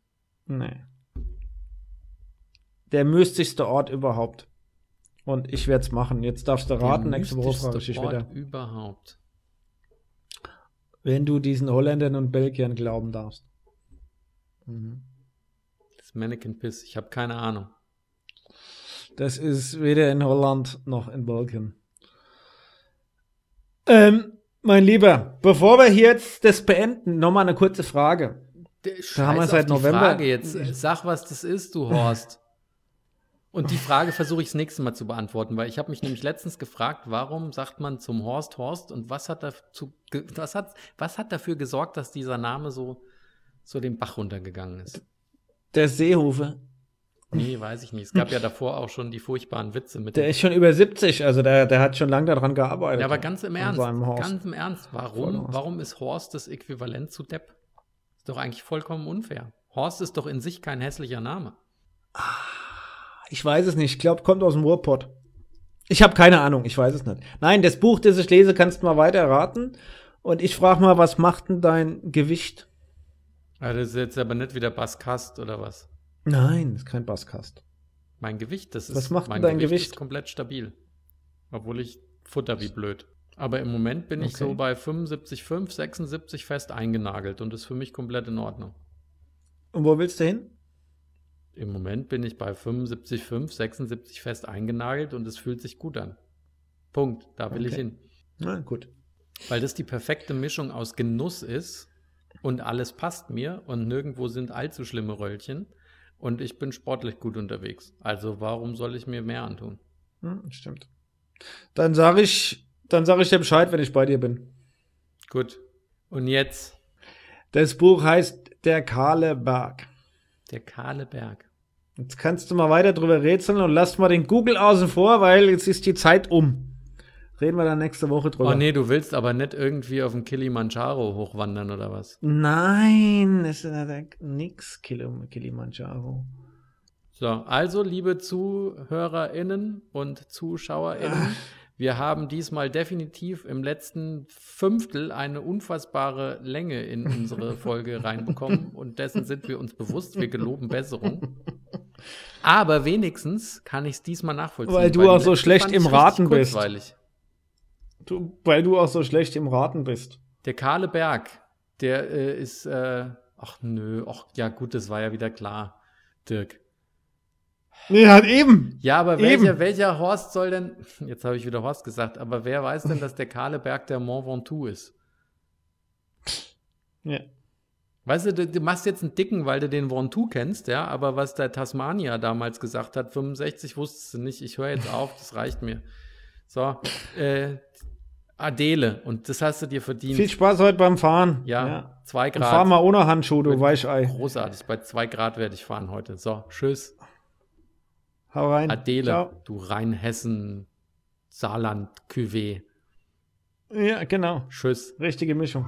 Nee. Der mystigste Ort überhaupt. Und ich werde es machen. Jetzt darfst du raten, nächste Woche frage ich dich wieder. überhaupt. Wenn du diesen Holländern und Belgiern glauben darfst. Mhm. Mannequin Piss, ich habe keine Ahnung. Das ist weder in Holland noch in Belgien. Ähm, mein Lieber, bevor wir hier jetzt das beenden, nochmal eine kurze Frage. Da haben wir seit November. Frage jetzt. Sag, was das ist, du Horst. Und die Frage versuche ich das nächste Mal zu beantworten, weil ich habe mich nämlich letztens gefragt, warum sagt man zum Horst Horst und was hat dazu, was hat, was hat dafür gesorgt, dass dieser Name so, so den Bach runtergegangen ist? Der Seehofer. Nee, weiß ich nicht. Es gab ja davor auch schon die furchtbaren Witze mit. Der ist schon über 70, also der, der hat schon lange daran gearbeitet. Ja, aber ganz im Ernst, ganz im Ernst, warum, warum ist Horst das Äquivalent zu Depp? Ist doch eigentlich vollkommen unfair. Horst ist doch in sich kein hässlicher Name. Ah. Ich weiß es nicht. Ich glaube, kommt aus dem Ruhrpott. Ich habe keine Ahnung. Ich weiß es nicht. Nein, das Buch, das ich lese, kannst du mal weiter raten. Und ich frage mal, was macht denn dein Gewicht? Also das ist jetzt aber nicht wieder Basskast oder was? Nein, das ist kein Basskast. Mein Gewicht, das ist was macht mein dein Gewicht, Gewicht? ist komplett stabil. Obwohl ich futter wie blöd. Aber im Moment bin okay. ich so bei 75,5, 76 fest eingenagelt und ist für mich komplett in Ordnung. Und wo willst du hin? Im Moment bin ich bei 75,5, 76 fest eingenagelt und es fühlt sich gut an. Punkt. Da will okay. ich hin. Na gut. Weil das die perfekte Mischung aus Genuss ist und alles passt mir und nirgendwo sind allzu schlimme Röllchen und ich bin sportlich gut unterwegs. Also warum soll ich mir mehr antun? Hm, stimmt. Dann sage ich, dann sage ich dir Bescheid, wenn ich bei dir bin. Gut. Und jetzt? Das Buch heißt Der kahle Berg. Der kahle Berg. Jetzt kannst du mal weiter drüber rätseln und lass mal den Google außen vor, weil jetzt ist die Zeit um. Reden wir dann nächste Woche drüber. Oh nee, du willst aber nicht irgendwie auf den Kilimanjaro hochwandern oder was? Nein, es ist nix Kilimanjaro. So, also liebe ZuhörerInnen und ZuschauerInnen, wir haben diesmal definitiv im letzten Fünftel eine unfassbare Länge in unsere <laughs> Folge reinbekommen und dessen sind wir uns bewusst. Wir geloben Besserung. <laughs> Aber wenigstens kann ich es diesmal nachvollziehen. Weil du auch so schlecht im Raten bist. kurzweilig. Du, weil du auch so schlecht im Raten bist. Der kahle Berg, der äh, ist, äh, ach nö, ach ja gut, das war ja wieder klar, Dirk. Nee, halt eben. Ja, aber Eben. welcher, welcher Horst soll denn, <laughs> jetzt habe ich wieder Horst gesagt, aber wer weiß denn, dass der kahle Berg der Mont Ventoux ist? Ja. Weißt du, du, du machst jetzt einen dicken, weil du den Ventoux kennst, ja, aber was der Tasmania damals gesagt hat, 65 wusstest du nicht, ich höre jetzt auf, das reicht mir. So, äh, Adele, und das hast du dir verdient. Viel Spaß heute beim Fahren. ja, zwei Und fahr Grad. mal ohne Handschuh, du Weichei. Großartig, bei zwei Grad werde ich fahren heute. So, tschüss. Hau rein. Adele, Ciao. du Rheinhessen, Saarland, Cuvée. Ja, genau. Tschüss. Richtige Mischung.